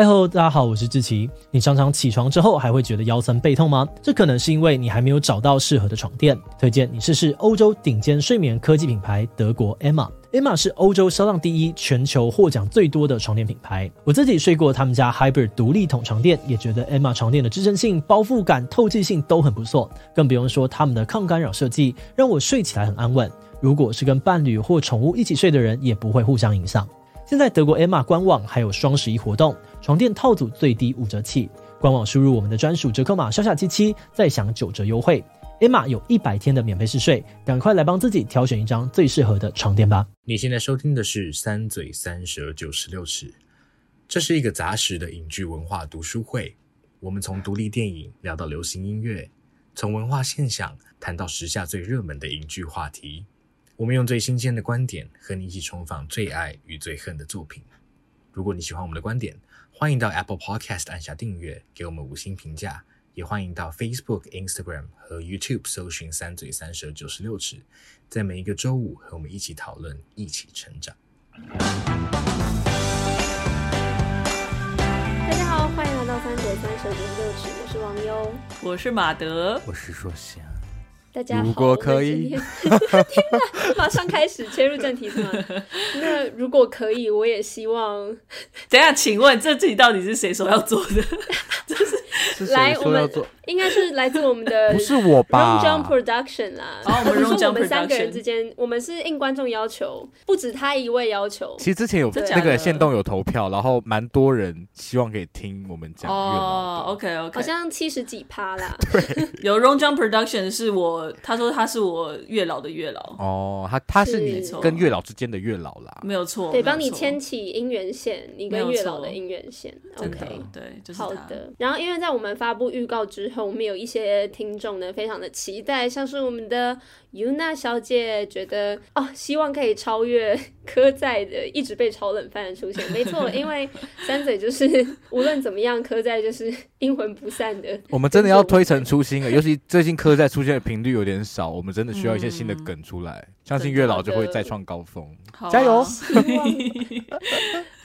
嗨喽，大家好，我是志奇。你常常起床之后还会觉得腰酸背痛吗？这可能是因为你还没有找到适合的床垫。推荐你试试欧洲顶尖睡眠科技品牌德国 Emma。Emma 是欧洲销量第一、全球获奖最多的床垫品牌。我自己睡过他们家 Hybrid 独立筒床垫，也觉得 Emma 床垫的支撑性、包覆感、透气性都很不错。更不用说他们的抗干扰设计，让我睡起来很安稳。如果是跟伴侣或宠物一起睡的人，也不会互相影响。现在德国 Emma 官网还有双十一活动，床垫套组最低五折起。官网输入我们的专属折扣码“小小七七”，再享九折优惠。Emma 有一百天的免费试睡，赶快来帮自己挑选一张最适合的床垫吧。你现在收听的是《三嘴三舌九十六尺》，这是一个杂食的影剧文化读书会。我们从独立电影聊到流行音乐，从文化现象谈到时下最热门的影剧话题。我们用最新鲜的观点和你一起重访最爱与最恨的作品。如果你喜欢我们的观点，欢迎到 Apple Podcast 按下订阅，给我们五星评价。也欢迎到 Facebook、Instagram 和 YouTube 搜寻“三嘴三舌九十六尺”，在每一个周五和我们一起讨论，一起成长。大家好，欢迎来到“三嘴三舌九十六尺”，我是王优，我是马德，我是若翔。大家好，如果可以，天 马上开始切入正题是吗？那如果可以，我也希望。等下，请问这题到底是谁说要做的？是来，我们应该是来自我们的，不是我吧 Jump Production 啦。哦，我们 Rom Jump Production，我们三个人之间，我们是应观众要求，不止他一位要求。其实之前有那个线动有投票，然后蛮多人希望可以听我们讲。哦，OK OK，好像七十几趴啦。对，有 Rom Jump Production 是我，他说他是我月老的月老。哦，他他是你跟月老之间的月老啦，没有错，对，帮你牵起姻缘线，你跟月老的姻缘线。OK，对，就是好的。然后因为在我们发布预告之后，我们有一些听众呢，非常的期待，像是我们的尤娜小姐觉得哦，希望可以超越柯在的一直被炒冷饭的出现。没错，因为三嘴就是无论怎么样，柯在就是阴魂不散的。我们真的要推陈出新了，尤其最近柯在出现的频率有点少，我们真的需要一些新的梗出来，嗯、相信月老就会再创高峰。加油！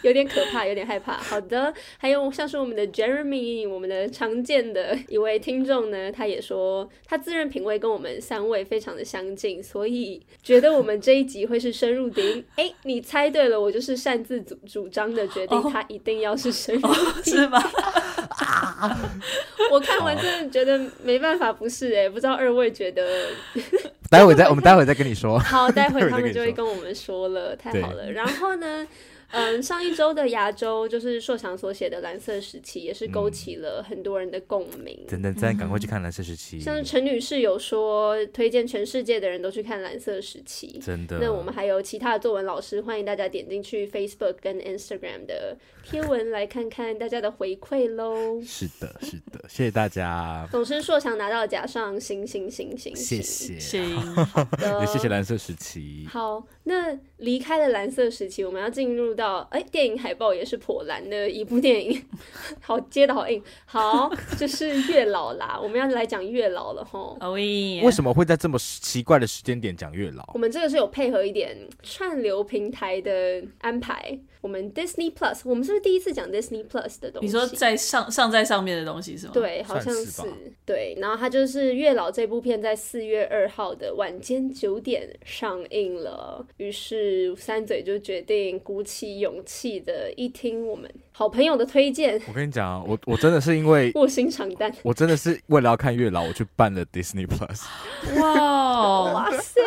有点可怕，有点害怕。好的，还有像是我们的 Jeremy，我们的常见的一位听众呢，他也说他自认品味跟我们三位非常的相近，所以觉得我们这一集会是深入敌。哎，你猜对了，我就是擅自主主张的决定，他一定要是深入敌、哦，是吗？我看完真的觉得没办法，不是哎、欸，不知道二位觉得？待会再，我们待会再跟你说。好，待会他们就会跟我们说了，太好了。然后呢？嗯，上一周的牙周就是硕翔所写的《蓝色时期》，也是勾起了很多人的共鸣。等等，再赶快去看《蓝色时期》。像陈女士有说，推荐全世界的人都去看《蓝色时期》。真的。那我们还有其他的作文老师，欢迎大家点进去 Facebook 跟 Instagram 的贴文来看看大家的回馈喽。是的，是的，谢谢大家。总之，硕想拿到奖上星星星星，谢谢，行，好的，也谢谢《蓝色时期》。好，那离开了《蓝色时期》，我们要进入到哎，电影海报也是颇蓝的一部电影，好接的好硬，好，就是月老啦，我们要来讲月老了吼。哦耶！为什么会在这么奇怪的时间点讲月老？我们这个是有配合一点串流平台的安排。我们 Disney Plus，我们是不是第一次讲 Disney Plus 的东西？你说在上上在上面的东西是吗？对，好像是，是对。然后它就是月老这部片在四月二号的晚间九点上映了，于是三嘴就决定鼓起勇气的一听我们好朋友的推荐。我跟你讲，我我真的是因为 卧薪尝胆，我真的是为了要看月老，我去办了 Disney Plus。哇哇塞！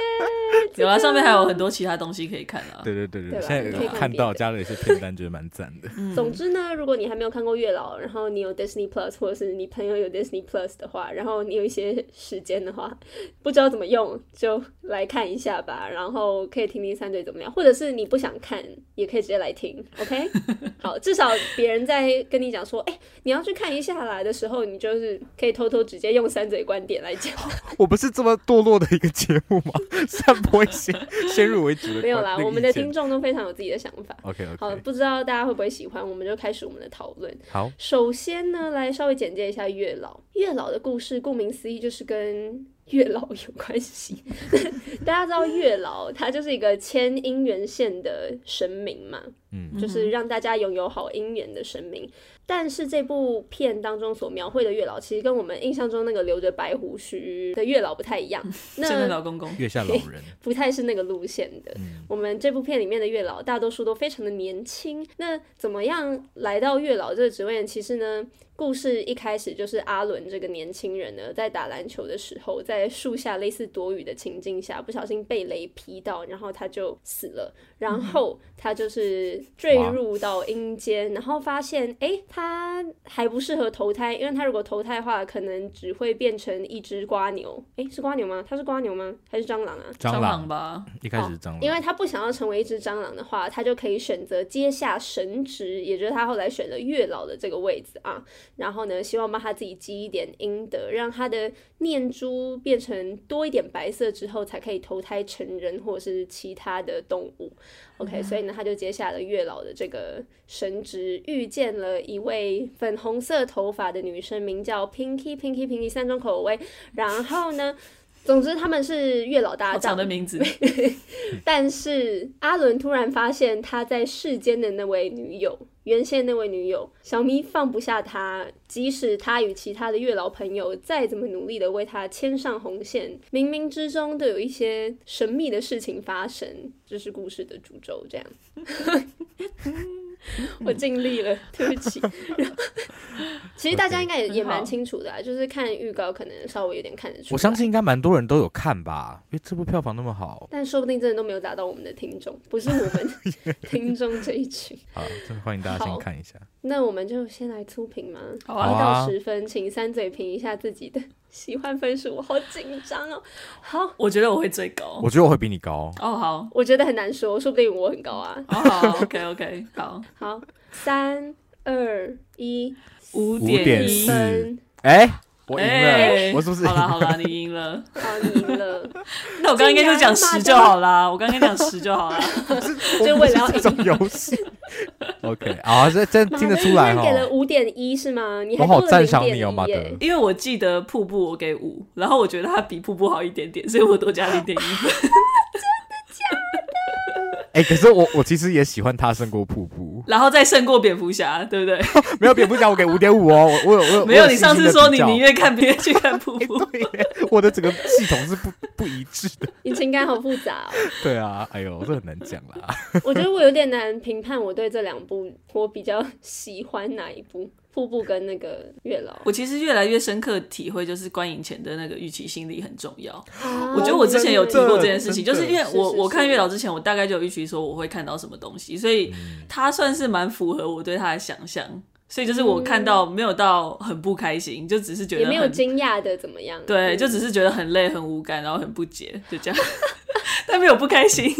有啊，上面还有很多其他东西可以看啊。对对对对，现在有看到加了一些片单，觉得蛮赞的。总之呢，如果你还没有看过月老，然后你有 Disney Plus，或者是你朋友有 Disney Plus 的话，然后你有一些时间的话，不知道怎么用，就来看一下吧。然后可以听听三嘴怎么样，或者是你不想看，也可以直接来听。OK，好，至少别人在跟你讲说，哎、欸，你要去看一下来的时候，你就是可以偷偷直接用三嘴观点来讲。我不是这么堕落的一个节目吗？散播。先先入为主的，没有啦。我们的听众都非常有自己的想法。OK OK，好，不知道大家会不会喜欢，我们就开始我们的讨论。好，首先呢，来稍微简介一下月老。月老的故事，顾名思义，就是跟月老有关系。大家知道月老他就是一个牵姻缘线的神明嘛，嗯，就是让大家拥有好姻缘的神明。但是这部片当中所描绘的月老，其实跟我们印象中那个留着白胡须的月老不太一样。那老公公，月下老人，不太是那个路线的。嗯、我们这部片里面的月老，大多数都非常的年轻。那怎么样来到月老这个职位？其实呢？故事一开始就是阿伦这个年轻人呢，在打篮球的时候，在树下类似躲雨的情境下，不小心被雷劈到，然后他就死了。然后他就是坠入到阴间，然后发现，哎，他还不适合投胎，因为他如果投胎的话，可能只会变成一只瓜牛。哎，是瓜牛吗？他是瓜牛吗？还是蟑螂啊？蟑螂吧，一开始是蟑螂。因为他不想要成为一只蟑螂的话，他就可以选择接下神职，也就是他后来选了月老的这个位置啊。然后呢，希望帮他自己积一点阴德，让他的念珠变成多一点白色之后，才可以投胎成人或者是其他的动物。OK，所以呢，他就接下了月老的这个神职，遇见了一位粉红色头发的女生，名叫 Pinky Pinky Pinky 三种口味。然后呢，总之他们是月老搭档的名字。但是阿伦突然发现他在世间的那位女友。原先那位女友小咪放不下他，即使他与其他的月老朋友再怎么努力的为他牵上红线，冥冥之中都有一些神秘的事情发生，这是故事的主轴。这样，我尽力了，对不起。其实大家应该也也蛮清楚的啊，就是看预告可能稍微有点看得出。我相信应该蛮多人都有看吧，因为这部票房那么好。但说不定真的都没有达到我们的听众，不是我们 听众这一群。好，真的欢迎大家先看一下。那我们就先来粗评吗？好啊，一到十分，请三嘴评一下自己的喜欢分数。我好紧张哦。好，我觉得我会最高。我觉得我会比你高。哦，好。我觉得很难说，说不定我很高啊。哦，好，OK，OK，好，好，三二一。五点一分，哎，我赢了，我是不是？好了好了，你赢了，好，你赢了。那我刚刚应该就讲十就好啦，我刚刚讲十就好了，就 为了要赢这种游戏。OK，啊，这真听得出来哈。给了五点一是吗？你我好赞赏你哦，马德。因为我记得瀑布我给五，然后我觉得它比瀑布好一点点，所以我多加零点一分。哎、欸，可是我我其实也喜欢他胜过瀑布，然后再胜过蝙蝠侠，对不对？没有蝙蝠侠，我给五点五哦。我我有我有，没有。你上次说你宁愿看别人去看瀑布，欸、对，我的整个系统是不不一致的。你情感好复杂哦。对啊，哎呦，这很难讲啦。我觉得我有点难评判，我对这两部我比较喜欢哪一部。瀑布跟那个月老，我其实越来越深刻体会，就是观影前的那个预期心理很重要。啊、我觉得我之前有提过这件事情，就是因为我我看月老之前，我大概就有预期说我会看到什么东西，所以它算是蛮符合我对它的想象。所以就是我看到没有到很不开心，就只是觉得也没有惊讶的怎么样，对，就只是觉得很累、很无感，然后很不解，就这样。但没有不开心。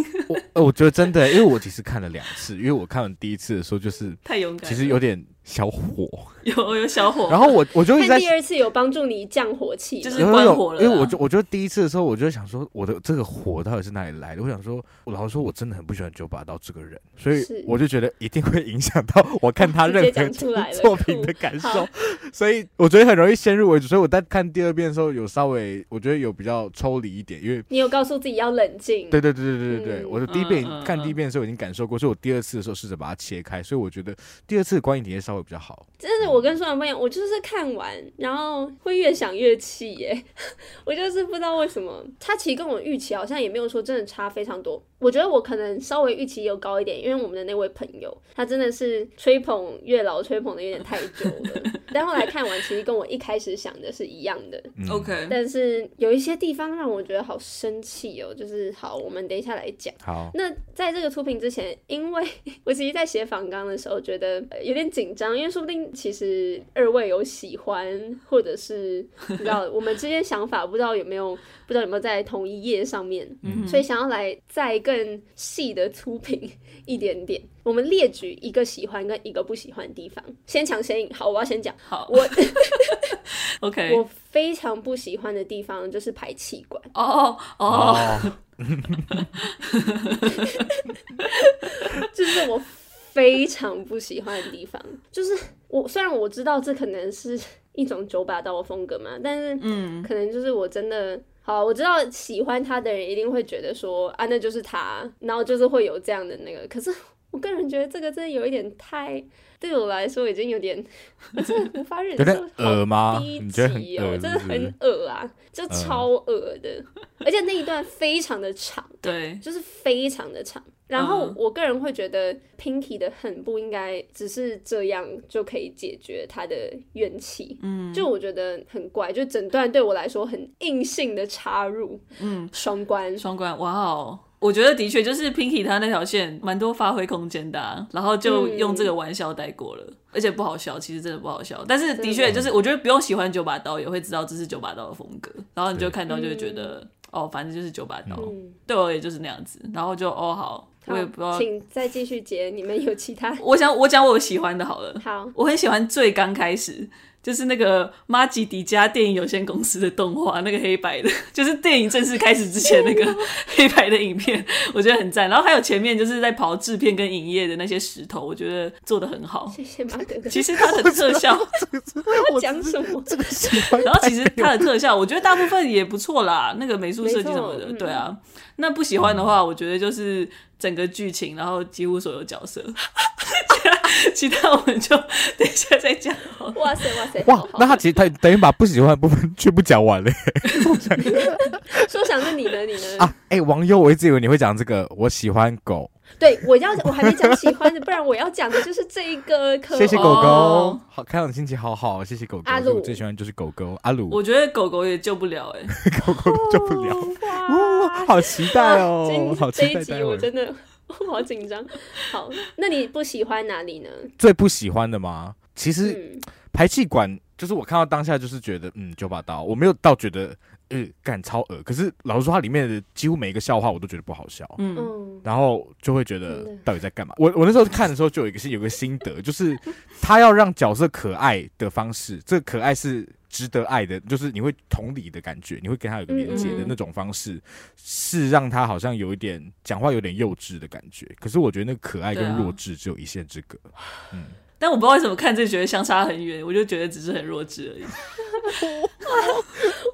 我觉得真的，因为我其实看了两次，因为我看完第一次的时候就是太勇敢，其实有点小火，有有小火。然后我我就在第二次有帮助你降火气，就是关火了。因为我就我觉得第一次的时候，我就想说，我的这个火到底是哪里来的？我想说，我老实说，我真的很不喜欢九把刀这个人，所以我就觉得一定会影响到我看他 任何 作品的感受，所以我觉得很容易先入为主。所以我在看第二遍的时候，有稍微我觉得有比较抽离一点，因为你有告诉自己要冷静。对对对对对对对，我的第一遍看第一遍的时候已经感受过，所以我第二次的时候试着把它切开，所以我觉得第二次的观影体验稍微比较好。真是我跟双人不一样，我就是看完然后会越想越气耶，我就是不知道为什么，他其实跟我预期好像也没有说真的差非常多。我觉得我可能稍微预期有高一点，因为我们的那位朋友他真的是吹捧月老吹捧的有点太久了，但后来看完其实跟我一开始想的是一样的。OK，但是有一些地方让我觉得好生气哦，就是好，我们等一下来讲。好，那在这个出品之前，因为 我其实，在写访纲的时候觉得有点紧张，因为说不定其实二位有喜欢，或者是不知道 我们之间想法不知道有没有，不知道有没有在同一页上面，嗯、所以想要来再更细的出品一点点。我们列举一个喜欢跟一个不喜欢的地方，先抢先赢。好，我要先讲。好，我 OK，我非常不喜欢的地方就是排气管。哦哦，就是我非常不喜欢的地方。就是我虽然我知道这可能是一种九把刀的风格嘛，但是嗯，可能就是我真的。好，我知道喜欢他的人一定会觉得说啊，那就是他，然后就是会有这样的那个。可是我个人觉得这个真的有一点太，对我来说已经有点，我真的无法忍受。恶吗？你觉得很恶？真的很恶啊，就超恶的，而且那一段非常的长，对，就是非常的长。然后我个人会觉得，Pinky 的恨不应该只是这样就可以解决他的怨气。嗯，就我觉得很怪，就整段对我来说很硬性的插入。嗯，双关，双关，哇哦！我觉得的确就是 Pinky 他那条线蛮多发挥空间的啊，然后就用这个玩笑带过了，嗯，而且不好笑，其实真的不好笑。但是的确就是，我觉得不用喜欢九把刀也会知道这是九把刀的风格，然后你就看到就会觉得，嗯，哦，反正就是九把刀，嗯，对我也就是那样子，然后就哦好。我也不知道，请再继续接。你们有其他？我想我讲我喜欢的好了。好，我很喜欢最刚开始，就是那个马吉迪加电影有限公司的动画，那个黑白的，就是电影正式开始之前那个 黑白的影片，我觉得很赞。然后还有前面就是在刨制片跟影业的那些石头，我觉得做的很好。谢谢马 德。其实它的特效，我要讲什么？这个喜欢。然后其实它的特效，我觉得大部分也不错啦。那个美术设计什么的，对啊。那不喜欢的话，我觉得就是。整个剧情，然后几乎所有角色，其他我们就等一下再讲。哇塞哇塞！哇，那他其实他等于把不喜欢的部分全部讲完了。说想是你呢？你呢？啊，哎、欸，王优，我一直以为你会讲这个。我喜欢狗。对，我要我还没讲喜欢的，不然我要讲的就是这一个。谢谢狗狗，好，开朗心情好好，谢谢狗狗。阿鲁，我最喜欢就是狗狗阿鲁。我觉得狗狗也救不了哎、欸，狗狗救不了。哇，好期待哦，好期待。这一集我真的好紧张。好，那你不喜欢哪里呢？最不喜欢的吗？其实、嗯、排气管就是我看到当下就是觉得嗯九把刀，我没有到觉得。呃，干超恶，可是老实说，它里面的几乎每一个笑话我都觉得不好笑，嗯，然后就会觉得到底在干嘛？我我那时候看的时候就有一个是有个心得，就是他要让角色可爱的方式，这个可爱是值得爱的，就是你会同理的感觉，你会跟他有个连接的那种方式，是让他好像有一点讲话有点幼稚的感觉。可是我觉得那个可爱跟弱智只有一线之隔，嗯。但我不知道为什么看这觉得相差很远，我就觉得只是很弱智而已。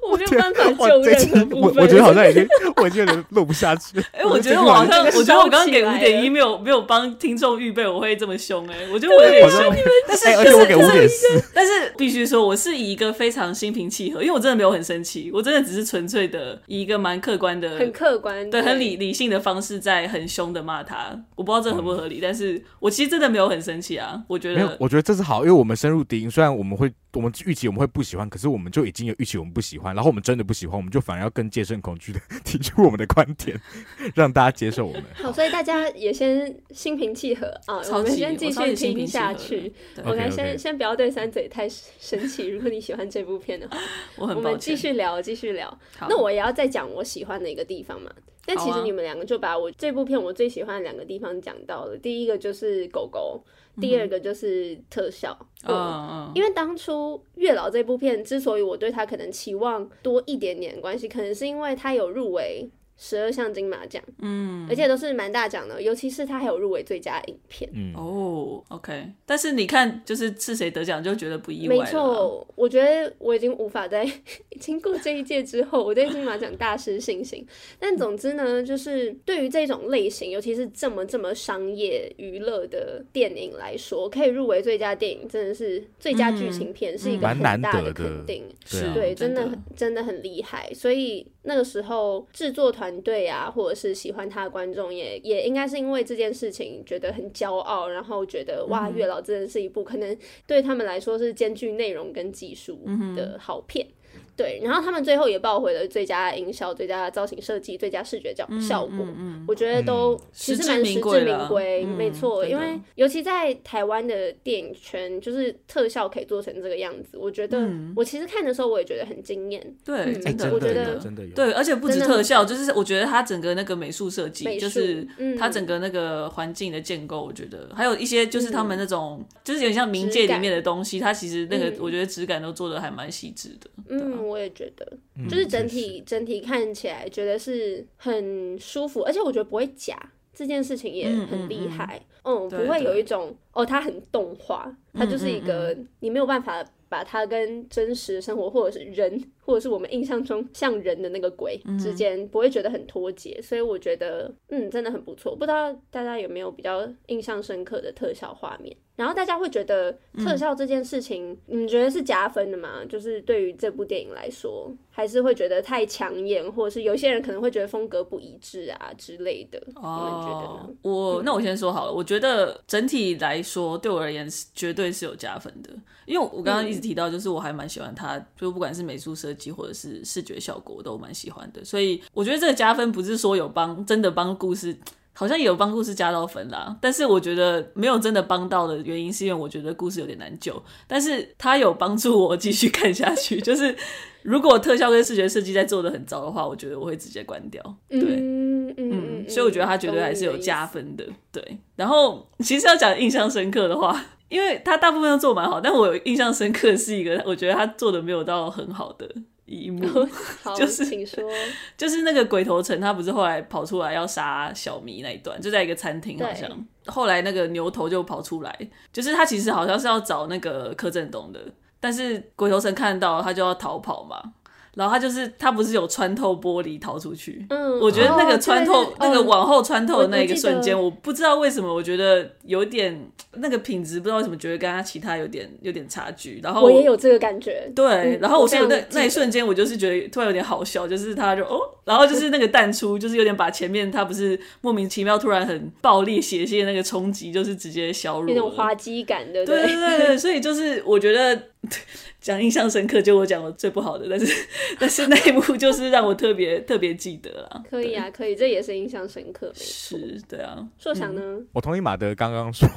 我没有办法救任何部分。我觉得好像已经，我已经有点录不下去。哎、欸，我觉得我好像，我觉得我刚刚给五点一没有没有帮听众预备，我会这么凶哎、欸。我觉得我有点凶，但是、欸、而且我给五点四。但是必须说，我是以一个非常心平气和，因为我真的没有很生气，我真的只是纯粹的以一个蛮客观的、很客观、对很理理性的方式在很凶的骂他。我不知道这合不合理，嗯、但是我其实真的没有很生气啊。我觉得没有，我觉得这是好，因为我们深入敌营，虽然我们会。我们预期我们会不喜欢，可是我们就已经有预期我们不喜欢，然后我们真的不喜欢，我们就反而要更戒慎恐惧的 提出我们的观点，让大家接受我们。好，所以大家也先心平气和啊，我们先继续听下去。我们先先不要对三嘴太生气。如果你喜欢这部片的话，我很我们继续聊，继续聊。那我也要再讲我喜欢的一个地方嘛。但其实你们两个就把我这部片我最喜欢的两个地方讲到了。第一个就是狗狗。第二个就是特效，嗯，嗯，因为当初《月老》这部片之所以我对他可能期望多一点点关系，可能是因为他有入围。十二项金马奖，嗯，而且都是蛮大奖的，尤其是他还有入围最佳影片，嗯哦，OK。但是你看，就是是谁得奖就觉得不意外。没错，我觉得我已经无法在 经过这一届之后，我对金马奖大失信心。但总之呢，就是对于这种类型，尤其是这么这么商业娱乐的电影来说，可以入围最佳电影，真的是最佳剧情片，是一个很大的肯定。是、嗯，对，真的真的很厉害。所以那个时候制作团。团队啊，或者是喜欢他的观众，也也应该是因为这件事情觉得很骄傲，然后觉得哇，月老真的是一部可能对他们来说是兼具内容跟技术的好片。对，然后他们最后也抱回了最佳音效、最佳造型设计、最佳视觉效效果，嗯嗯嗯、我觉得都其实蛮实至名归，没错。因为尤其在台湾的电影圈，就是特效可以做成这个样子，我觉得、嗯、我其实看的时候我也觉得很惊艳。对，嗯、真的，我觉得真的有。对，而且不止特效，就是我觉得它整个那个美术设计，就是它整个那个环境的建构，我觉得还有一些就是他们那种，嗯、就是有点像冥界里面的东西，它其实那个我觉得质感都做的还蛮细致的。嗯。我也觉得，就是整体整体看起来觉得是很舒服，而且我觉得不会假，这件事情也很厉害。嗯，不会有一种哦，它很动画，它就是一个你没有办法。把它跟真实生活或者是人，或者是我们印象中像人的那个鬼之间，不会觉得很脱节。所以我觉得，嗯，真的很不错。不知道大家有没有比较印象深刻的特效画面？然后大家会觉得特效这件事情，嗯、你们觉得是加分的吗？就是对于这部电影来说，还是会觉得太抢眼，或者是有些人可能会觉得风格不一致啊之类的。哦、你们觉得呢？我那我先说好了，我觉得整体来说对我而言是绝对是有加分的，因为我刚刚一直提到，就是我还蛮喜欢它，就不管是美术设计或者是视觉效果，我都蛮喜欢的。所以我觉得这个加分不是说有帮，真的帮故事。好像也有帮故事加到分啦，但是我觉得没有真的帮到的原因，是因为我觉得故事有点难救，但是它有帮助我继续看下去。就是如果特效跟视觉设计在做的很糟的话，我觉得我会直接关掉。对，嗯嗯，嗯，所以我觉得他绝对还是有加分的。对，然后其实要讲印象深刻的话，因为他大部分都做蛮好，但我有印象深刻的是一个，我觉得他做的没有到很好的。一幕 就是，请说，就是那个鬼头城，他不是后来跑出来要杀小迷那一段，就在一个餐厅，好像后来那个牛头就跑出来，就是他其实好像是要找那个柯震东的，但是鬼头城看到他就要逃跑嘛。然后他就是他不是有穿透玻璃逃出去？嗯，我觉得那个穿透、哦、那个往后穿透的那一个瞬间，我不知道为什么，我觉得有点那个品质，不知道为什么觉得跟他其他有点有点差距。然后我，也有这个感觉。对，嗯、然后我所以那那一瞬间，我就是觉得突然有点好笑，就是他就哦，然后就是那个淡出，就是有点把前面他不是莫名其妙突然很暴力血腥那个冲击，就是直接削弱，那种滑稽感的。对对对对，所以就是我觉得。讲印象深刻，就我讲的最不好的，但是但是那一幕就是让我特别特别记得了。可以啊，可以，这也是印象深刻。是，对啊。硕想呢？我同意马德刚刚说，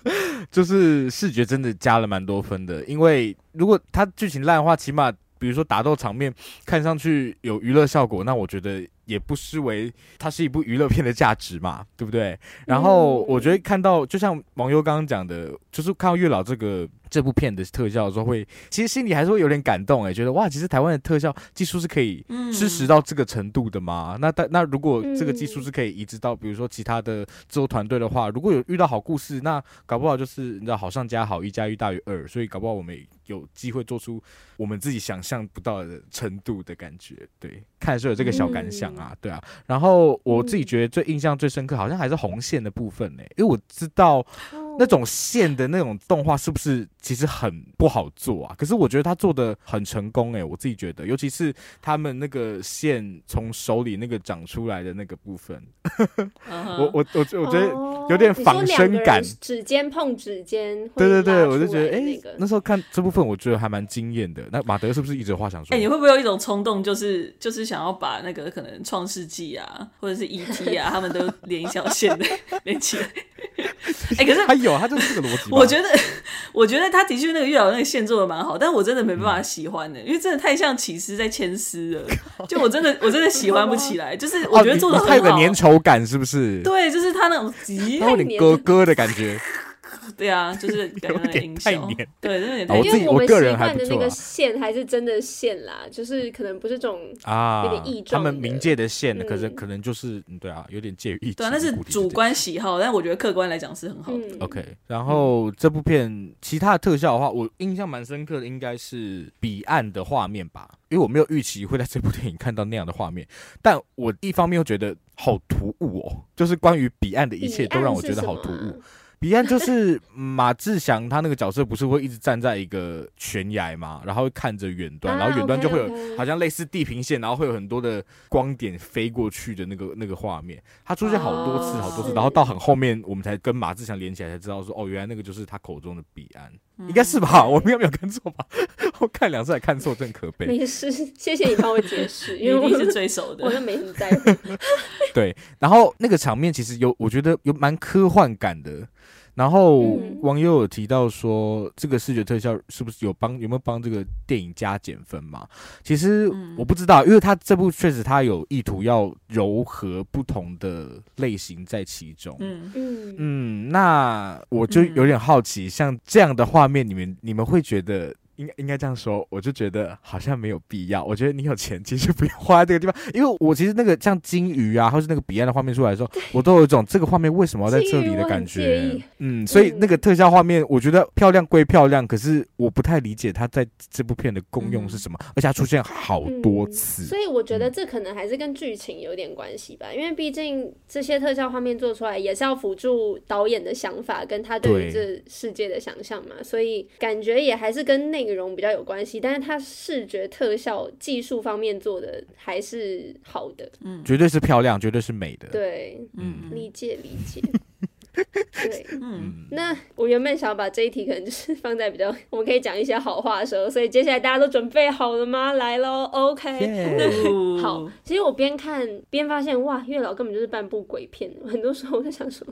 就是视觉真的加了蛮多分的，因为如果他剧情烂的话，起码比如说打斗场面看上去有娱乐效果，那我觉得。也不失为它是一部娱乐片的价值嘛，对不对？然后我觉得看到，就像网友刚刚讲的，就是看到月老这个这部片的特效的时候，会其实心里还是会有点感动哎，觉得哇，其实台湾的特效技术是可以支持到这个程度的吗？那但那如果这个技术是可以移植到比如说其他的制作团队的话，如果有遇到好故事，那搞不好就是你知道好上加好，一加一大于二，所以搞不好我们有机会做出我们自己想象不到的程度的感觉。对，看的时候有这个小感想。啊，对啊，然后我自己觉得最印象最深刻，好像还是红线的部分呢，因为我知道。那种线的那种动画是不是其实很不好做啊？可是我觉得他做的很成功哎、欸，我自己觉得，尤其是他们那个线从手里那个长出来的那个部分，我 我我我觉得有点仿生感，指尖碰指尖，对对对，我就觉得哎、欸，那时候看这部分，我觉得还蛮惊艳的。那马德是不是一直有话想说？哎、欸，你会不会有一种冲动，就是就是想要把那个可能创世纪啊，或者是 E.T. 啊，他们都连一条线的 连起来？哎、欸，可是他有，他就是这个逻辑。我觉得，我觉得他的确那个月老那个线做的蛮好，但我真的没办法喜欢的、欸，嗯、因为真的太像起司在牵丝了。就我真的，我真的喜欢不起来。就是我觉得做的很好，太有粘稠感，是不是？对，就是他那种极有点咯咯的感觉。对啊，就是有点太黏，对，有点太黏。因为我们习惯的那个线还是真的线啦，就是可能不是这种啊，有点异状。他们冥界的线，可是可能就是对啊，有点介于异。对，那是主观喜好，但我觉得客观来讲是很好的。OK，然后这部片其他的特效的话，我印象蛮深刻的，应该是彼岸的画面吧，因为我没有预期会在这部电影看到那样的画面，但我一方面又觉得好突兀哦，就是关于彼岸的一切都让我觉得好突兀。彼岸就是马志祥，他那个角色不是会一直站在一个悬崖嘛，然后会看着远端，然后远端就会有好像类似地平线，然后会有很多的光点飞过去的那个那个画面。他出现好多次，好多次，然后到很后面，我们才跟马志祥连起来，才知道说哦，原来那个就是他口中的彼岸，应该是吧？我们有没有看错吧？我看两次还看错，真可悲。没事，谢谢你帮我解释，因为我是最熟的，我就没什么在乎。对，然后那个场面其实有，我觉得有蛮科幻感的。然后网友有提到说，这个视觉特效是不是有帮有没有帮这个电影加减分嘛？其实我不知道，因为他这部确实他有意图要糅合不同的类型在其中。嗯。嗯。嗯，那我就有点好奇，像这样的画面，你们你们会觉得应该应该这样说，我就觉得好像没有必要。我觉得你有钱，其实不用花在这个地方，因为我其实那个像金鱼啊，或是那个彼岸的画面出来的时候，我都有一种这个画面为什么要在这里的感觉。嗯，所以那个特效画面，我觉得漂亮归漂亮，可是我不太理解它在这部片的功用是什么，而且它出现好多次。嗯，所以我觉得这可能还是跟剧情有点关系吧，因为毕竟这些特效画面做出来也是要辅助导演的想法跟他对于这世界的想象嘛，所以感觉也还是跟内容比较有关系。但是它视觉特效技术方面做的还是好的，嗯，绝对是漂亮，绝对是美的，对，嗯，理解理解，对，嗯，那我原本想要把这一题可能就是放在比较 我们可以讲一些好话的时候，所以接下来大家都准备好了吗？来喽，OK，Yeah. 好，其实我边看边发现，哇，月老根本就是半部鬼片，很多时候我在想说。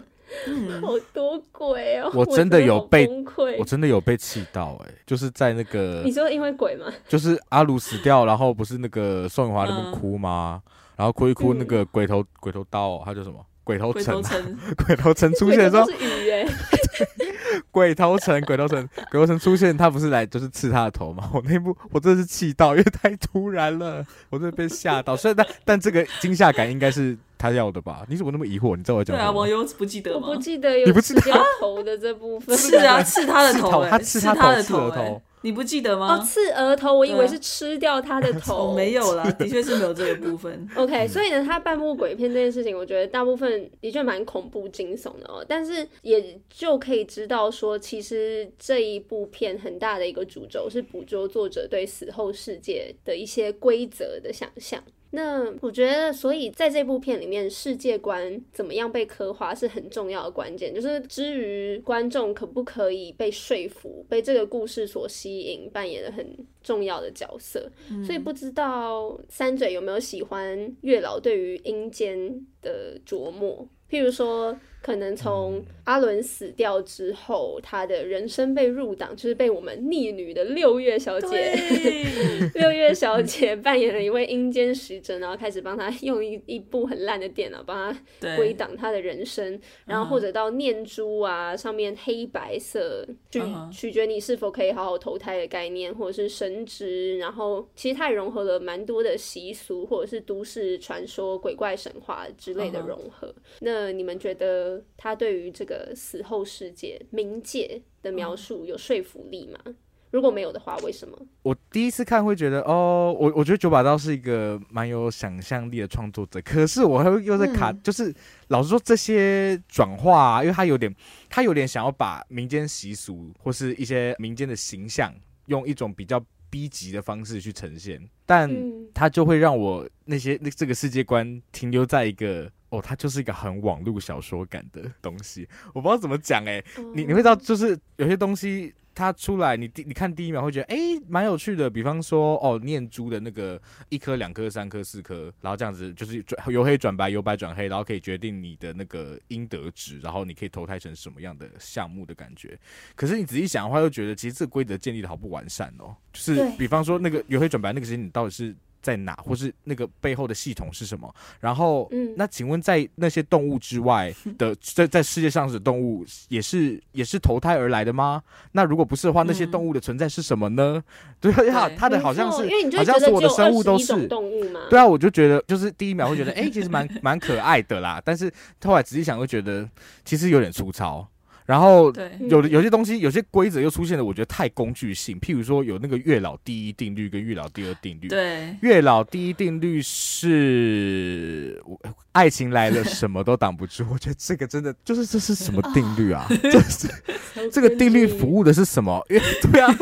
嗯、好多鬼哦！我真的有被，我，我真的有被气到哎、欸，就是在那个，你说因为鬼吗？就是阿鲁死掉，然后不是那个宋雨华那边哭吗？嗯、然后哭一哭，那个鬼头、嗯、鬼头刀，他叫什么？鬼头城，鬼头城出现的时候，鬼头城，鬼头城，鬼头城出现，他不是来就是刺他的头吗？我那部我真的是气到，因为太突然了，我真的被吓到。虽然但但这个惊吓感应该是他要的吧？你怎么那么疑惑？你知道我讲什么？对啊，网友不记得吗？我不记得有刺掉头的这部分。是啊，刺他的头，他刺他的头。你不记得吗？哦，刺额头，我以为是吃掉他的头。啊、没有啦，的确是没有这个部分。OK，所以呢，他半部鬼片这件事情，我觉得大部分的确蛮恐怖惊悚的哦。但是也就可以知道说，其实这一部片很大的一个主轴是捕捉作者对死后世界的一些规则的想象。那我觉得，所以在这部片里面，世界观怎么样被刻画是很重要的关键。就是至于观众可不可以被说服，被这个故事所吸引，扮演了很重要的角色。嗯、所以不知道三嘴有没有喜欢月老对于阴间的琢磨，譬如说。可能从阿伦死掉之后，他的人生被入党，就是被我们逆女的六月小姐，六月小姐扮演了一位阴间使者，然后开始帮他用一一部很烂的电脑帮他归档他的人生，然后或者到念珠啊上面黑白色，取取决你是否可以好好投胎的概念，或者是神职，然后其实它也融合了蛮多的习俗，或者是都市传说、鬼怪神话之类的融合。Uh. 那你们觉得？他对于这个死后世界冥界的描述有说服力吗？嗯、如果没有的话，为什么？我第一次看会觉得，哦，我我觉得九把刀是一个蛮有想象力的创作者。可是我还会又在卡，嗯、就是老实说，这些转化、啊，因为他有点，他有点想要把民间习俗或是一些民间的形象，用一种比较逼急的方式去呈现，但他就会让我那些那这个世界观停留在一个。哦，它就是一个很网络小说感的东西，我不知道怎么讲哎、欸，你你会知道，就是有些东西它出来，你第你看第一秒会觉得哎蛮有趣的，比方说哦念珠的那个一颗两颗三颗四颗，然后这样子就是转由黑转白，由白转黑，然后可以决定你的那个应得值，然后你可以投胎成什么样的项目的感觉。可是你仔细想的话，又觉得其实这个规则建立的好不完善哦，就是比方说那个由黑转白那个时间，你到底是。在哪，或是那个背后的系统是什么？然后，嗯，那请问在那些动物之外 的，在在世界上的动物也是也是投胎而来的吗？那如果不是的话，那些动物的存在是什么呢？对啊，它的好像是，好像是我的生物都是动物吗？对啊，我就觉得就是第一秒会觉得，哎，其实蛮 蛮可爱的啦。但是后来仔细想，会觉得其实有点粗糙。然后有的有些东西，有些规则又出现了，我觉得太工具性。譬如说，有那个月老第一定律跟月老第二定律。对，月老第一定律是爱情来了什么都挡不住。我觉得这个真的就是这是什么定律啊？这是这个定律服务的是什么？因 为对啊，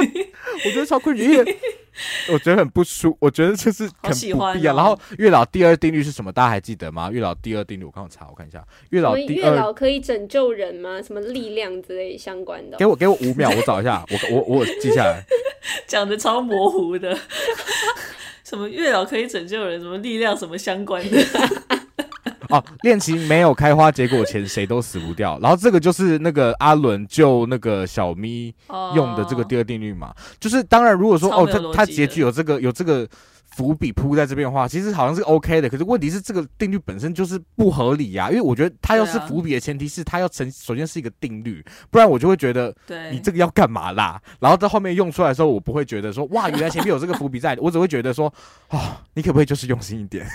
我觉得超困扰，因为。我觉得很不舒，我觉得就是很不必要。然后月老第二定律是什么？大家还记得吗？月老第二定律，我刚刚查，我看一下。月老第二，月老可以拯救人吗？什么力量之类相关的？给我给我五秒，我找一下。我我我记下来。讲的超模糊的。什么月老可以拯救人？什么力量？什么相关的？哦，恋情没有开花结果前，谁都死不掉。然后这个就是那个阿伦救那个小咪用的这个第二定律嘛。就是当然，如果说哦，他他结局有这个有这个伏笔铺在这边的话，其实好像是 OK 的。可是问题是，这个定律本身就是不合理呀、啊。因为我觉得它要是伏笔的前提是它要成，首先是一个定律，不然我就会觉得，你这个要干嘛啦？然后在后面用出来的时候，我不会觉得说，哇，原来前面有这个伏笔在，我只会觉得说，啊、哦，你可不可以就是用心一点？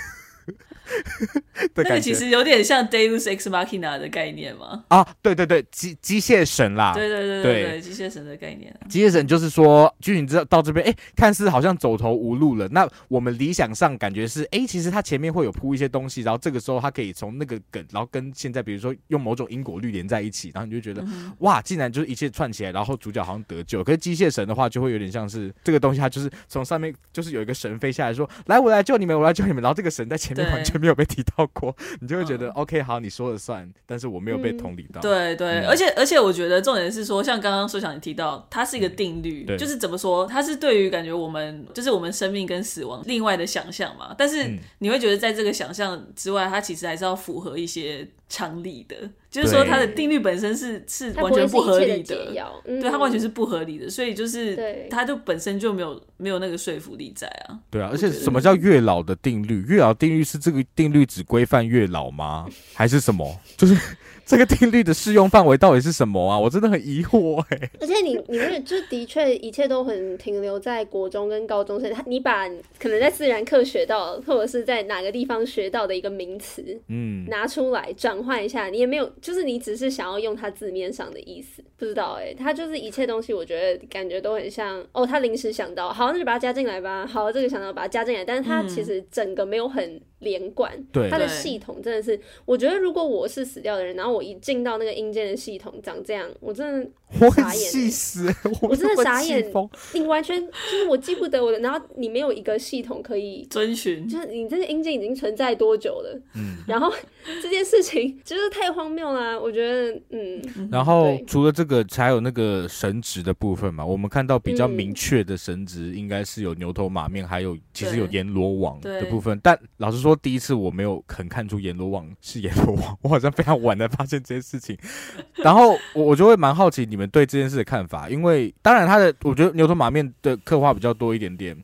那个其实有点像 Deus Ex Machina 的概念吗？啊，对对对，机机械神啦，对对对对对，机械神的概念。机械神就是说，剧情知道到这边，哎，看似好像走投无路了。那我们理想上感觉是，哎，其实他前面会有铺一些东西，然后这个时候他可以从那个梗，然后跟现在比如说用某种因果律连在一起，然后你就觉得，嗯、哇，竟然就是一切串起来，然后主角好像得救。可是机械神的话，就会有点像是这个东西，它就是从上面就是有一个神飞下来说，来，我来救你们，我来救你们。然后这个神在前面完全没有被提到过，你就会觉得、嗯、OK，好，你说了算，但是我没有被同理到。嗯、对对，嗯、而且而且我觉得重点是说，像刚刚说想你提到，它是一个定律，嗯、就是怎么说，它是对于感觉我们就是我们生命跟死亡另外的想象嘛。但是你会觉得在这个想象之外，它其实还是要符合一些常理的。就是说，它的定律本身是是完全不合理的，嗯、对，它完全是不合理的，所以就是它就本身就没有没有那个说服力在啊。对啊，而且什么叫月老的定律？月老定律是这个定律只规范月老吗？还是什么？就是。这个定律的适用范围到底是什么啊？我真的很疑惑哎、欸。而且你，你们就的确一切都很停留在国中跟高中生，他你把可能在自然课学到，或者是在哪个地方学到的一个名词，嗯，拿出来转换一下，你也没有，就是你只是想要用它字面上的意思，不知道哎、欸，他就是一切东西，我觉得感觉都很像哦，他临时想到，好，那就把它加进来吧，好，这个想到把它加进来，但是他其实整个没有很。连贯，对它的系统真的是，我觉得如果我是死掉的人，然后我一进到那个阴间的系统长这样，我真的傻眼，气死，我真的傻眼，你完全就是我记不得我的，然后你没有一个系统可以遵循，就是你这个阴间已经存在多久了？嗯，然后这件事情就是太荒谬了，我觉得，嗯，然后除了这个，还有那个神职的部分嘛，我们看到比较明确的神职应该是有牛头马面，还有其实有阎罗王的部分，但老实说。说第一次我没有很看出阎罗王是阎罗王，我好像非常晚才发现这件事情，然后我我就会蛮好奇你们对这件事的看法，因为当然他的我觉得牛头马面的刻画比较多一点点，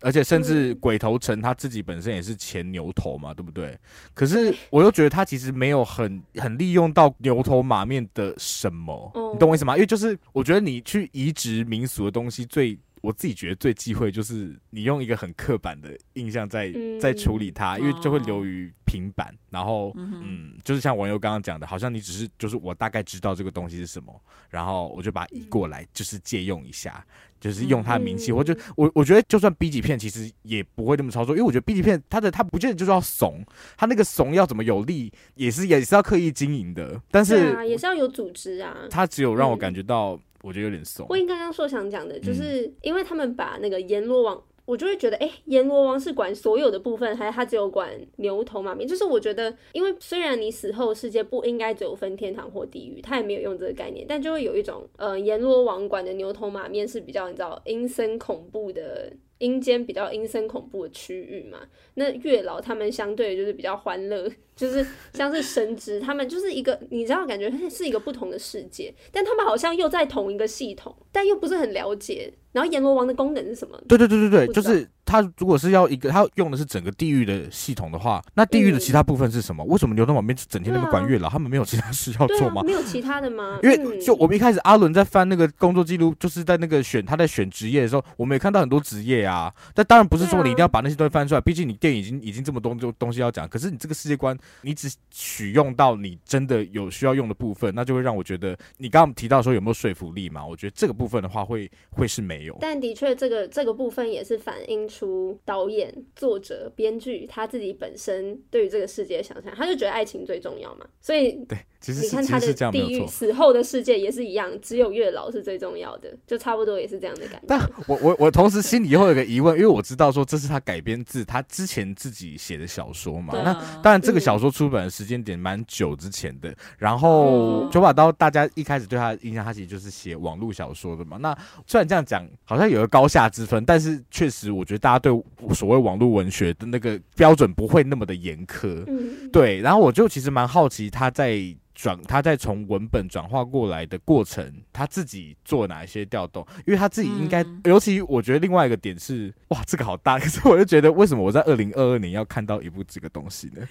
而且甚至鬼头城他自己本身也是前牛头嘛，对不对？可是我又觉得他其实没有很很利用到牛头马面的什么，你懂我意思吗？因为就是我觉得你去移植民俗的东西最。我自己觉得最忌讳就是你用一个很刻板的印象在在处理它，因为就会流于平板。然后，嗯，就是像网友刚刚讲的，好像你只是就是我大概知道这个东西是什么，然后我就把它移过来，就是借用一下，就是用它的名气。我就我我觉得就算 B 级片，其实也不会那么操作，因为我觉得 B 级片它的它不见得就是要怂，它那个怂要怎么有力，也是也是要刻意经营的。但是也是要有组织啊。它只有让我感觉到。我觉得有点怂。我应刚刚说想讲的，就是因为他们把那个阎罗王，我就会觉得，哎，阎罗王是管所有的部分，还是他只有管牛头马面？就是我觉得，因为虽然你死后世界不应该只有分天堂或地狱，他也没有用这个概念，但就会有一种，呃，阎罗王管的牛头马面是比较你知道阴森恐怖的。阴间比较阴森恐怖的区域嘛，那月老他们相对就是比较欢乐，就是像是神职，他们就是一个你知道感觉是一个不同的世界，但他们好像又在同一个系统，但又不是很了解。然后阎罗王的功能是什么？对对对对对，就是他如果是要一个他用的是整个地狱的系统的话，那地狱的其他部分是什么？嗯、为什么牛头马面整天那边管月老？啊、他们没有其他事要做吗？啊、没有其他的吗？因为就我们一开始阿伦在翻那个工作记录，就是在那个选他在选职业的时候，我们也看到很多职业啊。但当然不是说你一定要把那些东西翻出来，毕竟你电影已经已经这么多东东西要讲。可是你这个世界观，你只取用到你真的有需要用的部分，那就会让我觉得你刚刚提到说有没有说服力嘛？我觉得这个部分的话会会是没有。但的确。这个这个部分也是反映出导演、作者、编剧他自己本身对于这个世界的想象，他就觉得爱情最重要嘛，所以对，其实你看他的地狱死后的世界也是一样，只有月老是最重要的，就差不多也是这样的感觉。但我我我同时心里会有个疑问，因为我知道说这是他改编自他之前自己写的小说嘛，啊、那当然这个小说出版的时间点蛮久之前的，嗯、然后九把刀大家一开始对他的印象，他其实就是写网络小说的嘛。那虽然这样讲，好像有个高下之分，但是确实，我觉得大家对所谓网络文学的那个标准不会那么的严苛。嗯，对。然后我就其实蛮好奇他在转，他在从文本转化过来的过程，他自己做哪一些调动？因为他自己应该，嗯、尤其我觉得另外一个点是，哇，这个好大，可是我就觉得为什么我在二零二二年要看到一部这个东西呢？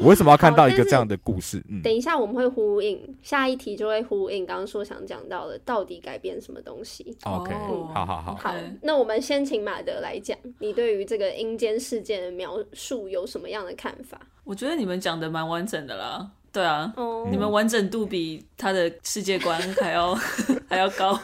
我为什么要看到一个这样的故事？嗯，等一下我们会呼应下一题，就会呼应刚刚说想讲到的，到底改变什么东西？OK，嗯、好好好，好，那我们先请马德来讲，你对于这个阴间事件的描述有什么样的看法？我觉得你们讲的蛮完整的啦，对啊，oh. 你们完整度比他的世界观还要 还要高，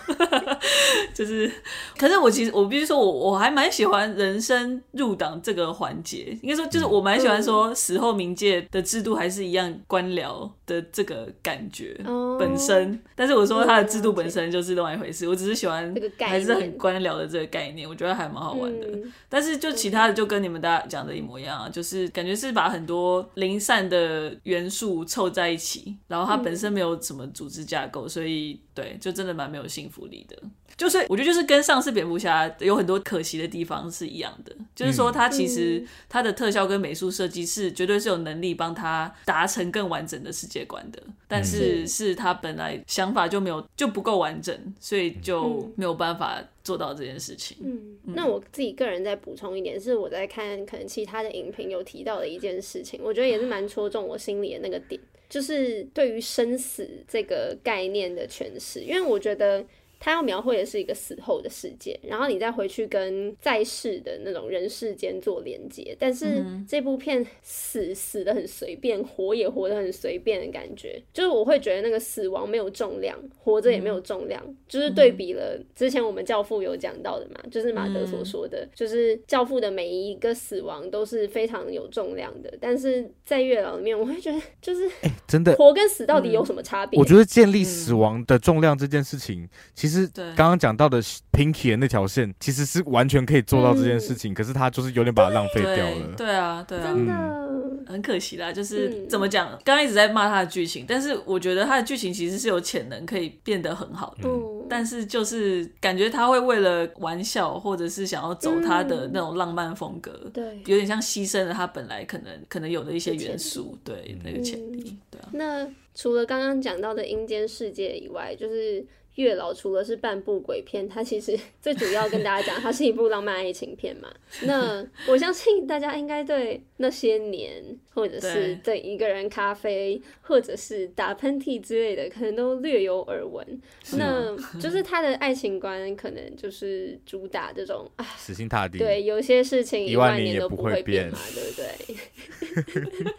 就是，可是我其实我必须说我我还蛮喜欢人生入党这个环节，应该说就是我蛮喜欢说死后冥界的制度还是一样官僚。的这个感觉本身，oh, 但是我说他的制度本身就是另外一回事。我只是喜欢还是很官僚的这个概念，我觉得还蛮好玩的。嗯、但是就其他的就跟你们大家讲的一模一样啊，就是感觉是把很多零散的元素凑在一起，然后它本身没有什么组织架构，所以对，就真的蛮没有信服力的。就是我觉得就是跟上次蝙蝠侠有很多可惜的地方是一样的，就是说它其实它的特效跟美术设计是绝对是有能力帮他达成更完整的世界观的，但是是他本来想法就没有就不够完整，所以就没有办法做到这件事情。嗯，那我自己个人再补充一点，是我在看可能其他的影评有提到的一件事情，我觉得也是蛮戳中我心里的那个点，就是对于生死这个概念的诠释，因为我觉得。他要描绘的是一个死后的世界，然后你再回去跟在世的那种人世间做连接。但是这部片死死的很随便，活也活得很随便的感觉，就是我会觉得那个死亡没有重量，活着也没有重量，就是对比了之前我们教父有讲到的嘛，就是马德所说的，就是教父的每一个死亡都是非常有重量的。但是在月老里面，我会觉得就是哎，真的活跟死到底有什么差别？我觉得建立死亡的重量这件事情，其实。其实刚刚讲到的 Pinky 的那条线，其实是完全可以做到这件事情，嗯、可是他就是有点把它浪费掉了。对，对啊，对啊，真的、嗯、很可惜啦。就是怎么讲，刚刚一直在骂他的剧情，但是我觉得他的剧情其实是有潜能可以变得很好的。嗯、但是就是感觉他会为了玩笑，或者是想要走他的那种浪漫风格，对、嗯，有点像牺牲了他本来可能可能有的一些元素，对那个潜力。对啊。那除了刚刚讲到的阴间世界以外，就是。月老除了是半部鬼片，它其实 最主要跟大家讲，它是一部浪漫爱情片嘛。那我相信大家应该对那些年，或者是对一个人咖啡，或者是打喷嚏之类的，可能都略有耳闻。那 就是他的爱情观，可能就是主打这种啊，死心塌地。对，有些事情一万年都不会变嘛，对不对？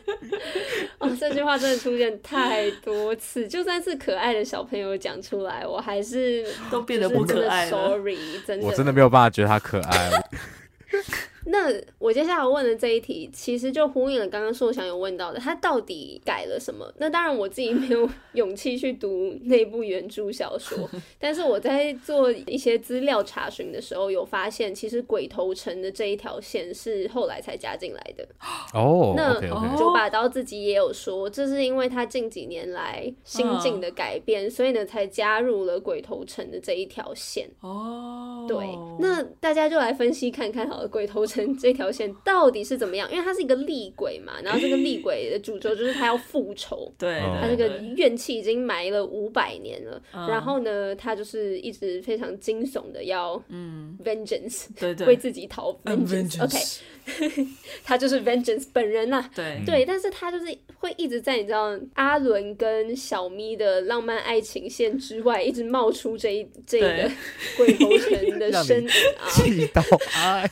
哦，这句话真的出现太多次，就算是可爱的小朋友讲出来，我。还是都变得不可爱了。Sorry，真的，我真的没有办法觉得他可爱。那我接下来问的这一题，其实就呼应了刚刚硕想有问到的，他到底改了什么？那当然我自己没有 勇气去读那部原著小说，但是我在做一些资料查询的时候，有发现其实鬼头城的这一条线是后来才加进来的。哦，那九把刀自己也有说，这是因为他近几年来心境的改变，所以呢才加入了鬼头城的这一条线。哦，对，那大家就来分析看看好了，鬼头城。这条线到底是怎么样？因为他是一个厉鬼嘛，然后这个厉鬼的主轴就是他要复仇，对，他这个怨气已经埋了五百年了。然后呢，他就是一直非常惊悚的要嗯 vengeance，对对，为自己讨 vengeance，OK。他就是 Vengeance 本人呐、啊，对对，但是他就是会一直在你知道阿伦跟小咪的浪漫爱情线之外，一直冒出这一这个鬼 头城的身影啊，气到爱。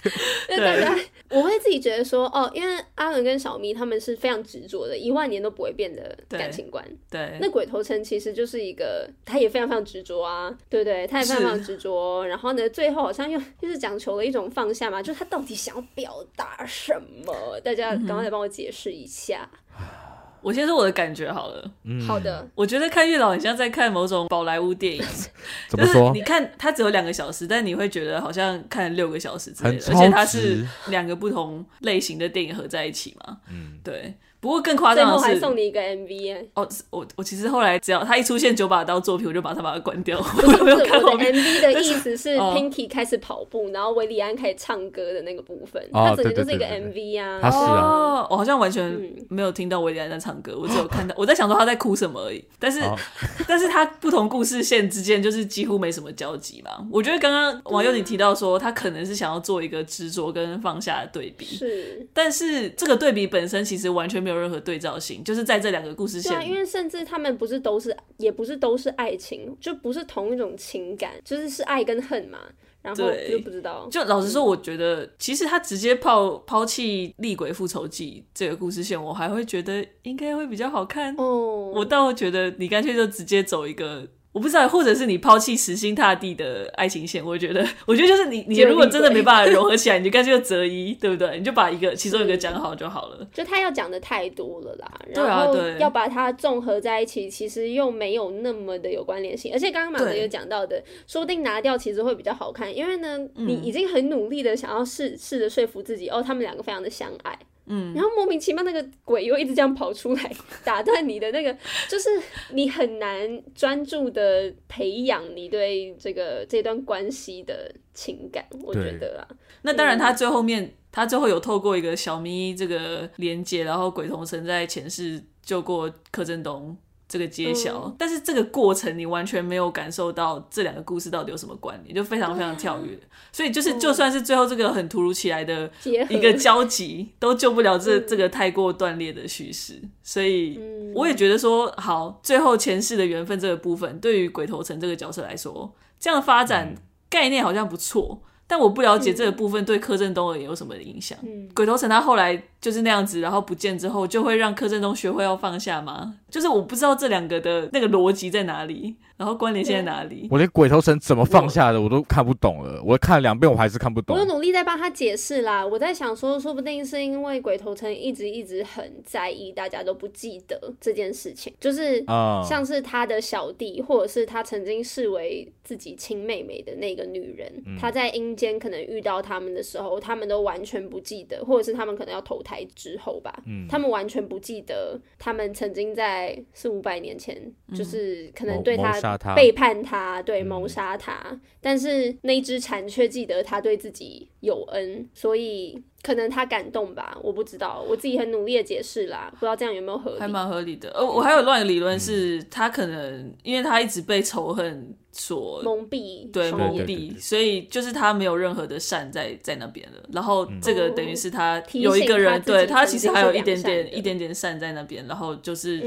那大家我会自己觉得说，哦，因为阿伦跟小咪他们是非常执着的，一万年都不会变的感情观。对，对那鬼头城其实就是一个，他也非常非常执着啊，对不对？他也非常非常执着，然后呢，最后好像又就是讲求了一种放下嘛，就是他到底想要表达。打什么？大家赶快来帮我解释一下。我先说我的感觉好了。嗯，好的。我觉得看月老很像在看某种宝莱坞电影。怎么说？你看它只有两个小时，但你会觉得好像看了六个小时之类的，而且它是两个不同类型的电影合在一起嘛。嗯，对。不过更夸张的是，最后还送你一个 MV 哎。哦，我我其实后来只要他一出现九把刀作品，我就把他把它关掉。不是不是，我的 MV 的意思是 Pinky 开始跑步，然后维里安开始唱歌的那个部分，它整个就是一个 MV 啊。他是啊，我好像完全没有听到维里安在唱歌，我只有看到 我在想说他在哭什么而已。但是 但是他不同故事线之间就是几乎没什么交集嘛。我觉得刚刚网友你提到说他可能是想要做一个执着跟放下的对比，是，但是这个对比本身其实完全没有任何对照性，就是在这两个故事线。对啊，因为甚至他们不是都是，也不是都是爱情，就不是同一种情感，就是是爱跟恨嘛。然后就不知道。就老实说，我觉得其实他直接抛抛弃《厉鬼复仇记》这个故事线，我还会觉得应该会比较好看。哦，我倒觉得你干脆就直接走一个。我不知道，或者是你抛弃死心塌地的爱情线，我觉得，我觉得就是你，你如果真的没办法融合起来，你就干脆就择一，对不对？你就把一个其中一个讲好就好了。就他要讲的太多了啦，然后要把它综合在一起，其实又没有那么的有关联性。而且刚刚马德有讲到的，说不定拿掉其实会比较好看，因为呢，你已经很努力的想要试试着说服自己，哦，他们两个非常的相爱。嗯，然后莫名其妙那个鬼又一直这样跑出来打断你的那个，就是你很难专注的培养你对这个这段关系的情感，我觉得啊。那当然，他最后面他最后有透过一个小咪这个连接，然后鬼头城在前世救过柯震东。这个揭晓，嗯、但是这个过程你完全没有感受到这两个故事到底有什么关联，就非常非常跳跃。啊、所以就是就算是最后这个很突如其来的一个交集，都救不了这、嗯、这个太过断裂的叙事。所以我也觉得说，好，最后前世的缘分这个部分，对于鬼头城这个角色来说，这样的发展概念好像不错。但我不了解这个部分对柯震东而言有什么影响。嗯、鬼头城他后来就是那样子，然后不见之后，就会让柯震东学会要放下吗？就是我不知道这两个的那个逻辑在哪里。然后关联性在哪里？我连鬼头城怎么放下的我都看不懂了。我看了两遍，我还是看不懂。我有努力在帮他解释啦。我在想说，说不定是因为鬼头城一直一直很在意，大家都不记得这件事情。就是像是他的小弟，或者是他曾经视为自己亲妹妹的那个女人，嗯、他在阴间可能遇到他们的时候，他们都完全不记得，或者是他们可能要投胎之后吧，嗯、他们完全不记得他们曾经在四五百年前，就是可能对他。背叛他，对，谋杀他，嗯、但是那只蝉却记得他对自己有恩，所以。可能他感动吧，我不知道，我自己很努力的解释啦，不知道这样有没有合理？还蛮合理的。呃，我还有另外一个理论是，嗯、他可能因为他一直被仇恨所蒙蔽，对，蒙蔽，所以就是他没有任何的善在在那边了。然后这个等于是他有一个人，嗯、对他其实还有一点点一点点善在那边，然后就是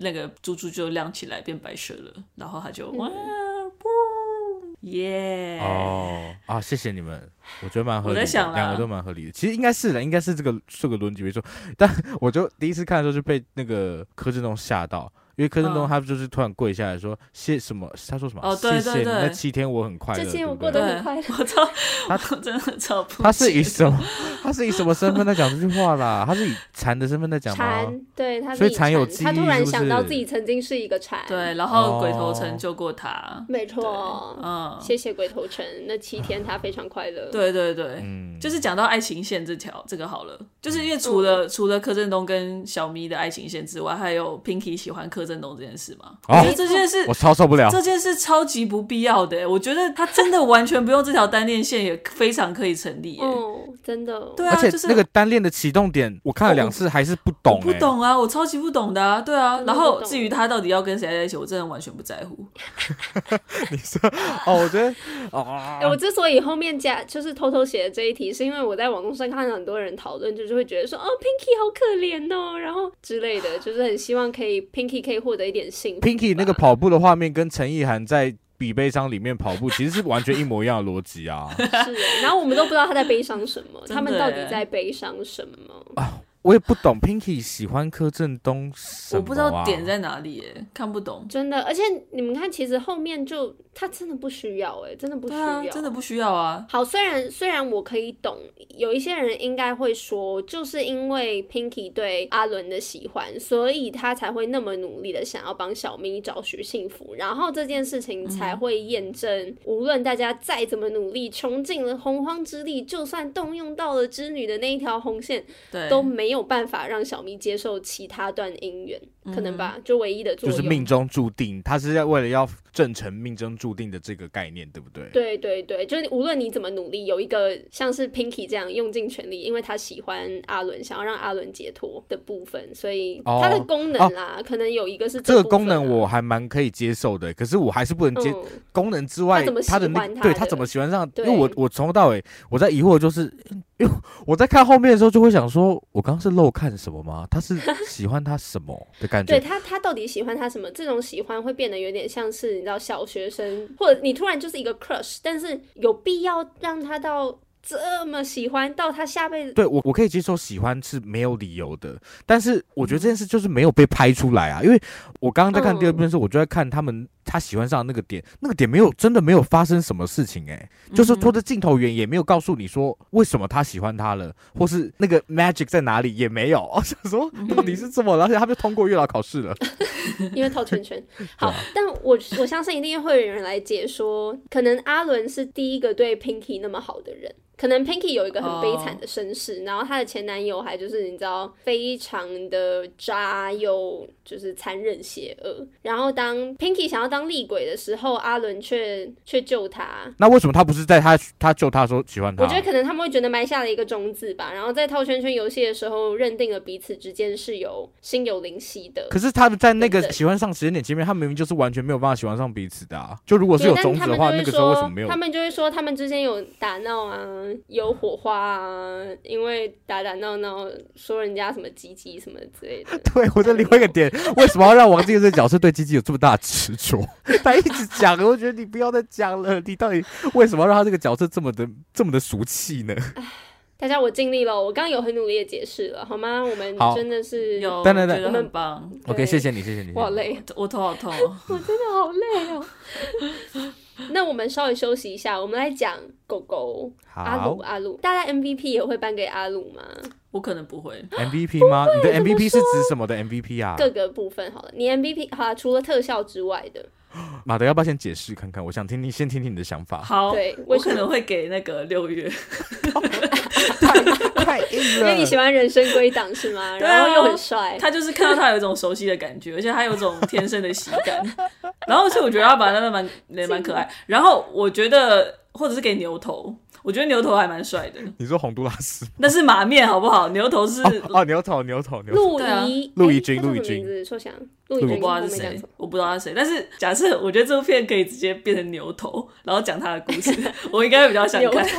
那个珠珠就亮起来变白色了，然后他就哇。嗯耶！哦啊，谢谢你们，我觉得蛮合理的，两个都蛮合理的。其实应该是的，应该是这个这个轮辑没错。但我就第一次看的时候就被那个柯震东吓到。因为柯震东他就是突然跪下来说谢什么？他说什么？哦，对对对，那七天我很快乐，这七天我过得很快乐。我操，他真的超不。他是以什么？他是以什么身份在讲这句话啦？他是以蝉的身份在讲吗？蝉，对，他所以蝉有记忆，他突然想到自己曾经是一个蝉，对，然后鬼头城救过他，没错，嗯，谢谢鬼头城，那七天他非常快乐。对对对，嗯，就是讲到爱情线这条，这个好了，就是因为除了除了柯震东跟小咪的爱情线之外，还有 Pinky 喜欢柯震动这件事嘛。我觉得这件事我超受不了，这件事超级不必要的。我觉得他真的完全不用这条单链线，也非常可以成立。哦，真的。对啊，而且那个单链的启动点，我看了两次还是不懂。不懂啊，我超级不懂的啊。对啊，然后至于他到底要跟谁在一起，我真的完全不在乎。你说哦，我觉得哦，我之所以后面加就是偷偷写的这一题，是因为我在网络上看到很多人讨论，就是会觉得说哦，Pinky 好可怜哦，然后之类的，就是很希望可以 Pinky 可以获得一点幸福。Pinky 那个跑步的画面跟陈意涵在比悲伤里面跑步，其实是完全一模一样的逻辑啊。是，然后我们都不知道他在悲伤什么，他们到底在悲伤什么啊？我也不懂，Pinky 喜欢柯震东什么啊？我不知道点在哪里耶，看不懂。真的，而且你们看，其实后面就他真的不需要，哎，真的不需要，真的不需要啊。好，虽然虽然我可以懂，有一些人应该会说，就是因为 Pinky 对阿伦的喜欢，所以他才会那么努力的想要帮小咪找寻幸福，然后这件事情才会验证，无论大家再怎么努力，穷尽了洪荒之力，就算动用到了织女的那一条红线，对，都没没有办法让小咪接受其他段姻缘，可能吧，就唯一的作用就是命中注定，他是要为了要证成命中注定的这个概念，对不对？对对对，就是无论你怎么努力，有一个像是 Pinky 这样用尽全力，因为他喜欢阿伦，想要让阿伦解脱的部分，所以它的功能啦，哦、可能有一个是这、个功能我还蛮可以接受的，可是我还是不能接、嗯、功能之外，他的那对他怎么喜欢上？因为我我从头到尾我在疑惑，就是因为我在看后面的时候就会想说，我刚刚是漏看什么吗？他是 喜欢他什么的感觉？对他他到底喜欢他什么？这种喜欢会变得有点像是你知道小学生，或者你突然就是一个 crush，但是有必要让他到。这么喜欢到他下辈子，对我我可以接受喜欢是没有理由的，但是我觉得这件事就是没有被拍出来啊，因为我刚刚在看第二遍的时候，我就在看他们他喜欢上那个点，那个点没有真的没有发生什么事情哎、欸，就是拖着镜头远也没有告诉你说为什么他喜欢他了，或是那个 magic 在哪里也没有，我想说到底是怎么，而且他就通过月老考试了，因为套圈圈。好，但我我相信一定会有人来解说，可能阿伦是第一个对 Pinky 那么好的人。可能 Pinky 有一个很悲惨的身世，oh. 然后她的前男友还就是你知道非常的渣又就是残忍邪恶。然后当 Pinky 想要当厉鬼的时候，阿伦却却救他。那为什么他不是在他他救他的时候喜欢他？我觉得可能他们会觉得埋下了一个种子吧。然后在套圈圈游戏的时候，认定了彼此之间是有心有灵犀的。可是他们在那个喜欢上时间点前面，他明明就是完全没有办法喜欢上彼此的啊。就如果是有种子的话，那个时候为什么没有？他们就会说他们之间有打闹啊。有火花啊，因为打打闹闹说人家什么鸡鸡什么之类的。对，我在另外一个点，为什么要让王静这个角色对鸡鸡有这么大执着？他一直讲，我觉得你不要再讲了。你到底为什么要让他这个角色这么的这么的俗气呢？大家，我尽力了，我刚刚有很努力的解释了，好吗？我们真的是有，等等等，我们很棒。OK，谢谢你，谢谢你。我好累，我头好痛，我真的好累哦。那我们稍微休息一下，我们来讲狗狗阿鲁阿鲁。大家 MVP 也会颁给阿鲁吗？我可能不会 MVP 吗？你的 MVP 是指什么的 MVP 啊？各个部分好了，你 MVP 好了，除了特效之外的。马德要不要先解释看看？我想听听先听听你的想法。好，对我可能会给那个六月。太硬了，因为你喜欢人生归档是吗？然后又很帅，他就是看到他有一种熟悉的感觉，而且他有一种天生的喜感。然后所以我觉得他把他的蛮也蛮可爱。然后我觉得，或者是给牛头。我觉得牛头还蛮帅的。你说洪都拉斯？那是马面好不好？牛头是哦，牛头牛头牛头。陆怡陆怡君陆怡君，说想陆怡君，我不知道是谁，我不知道他是谁。但是假设我觉得这部片可以直接变成牛头，然后讲他的故事，我应该会比较想看。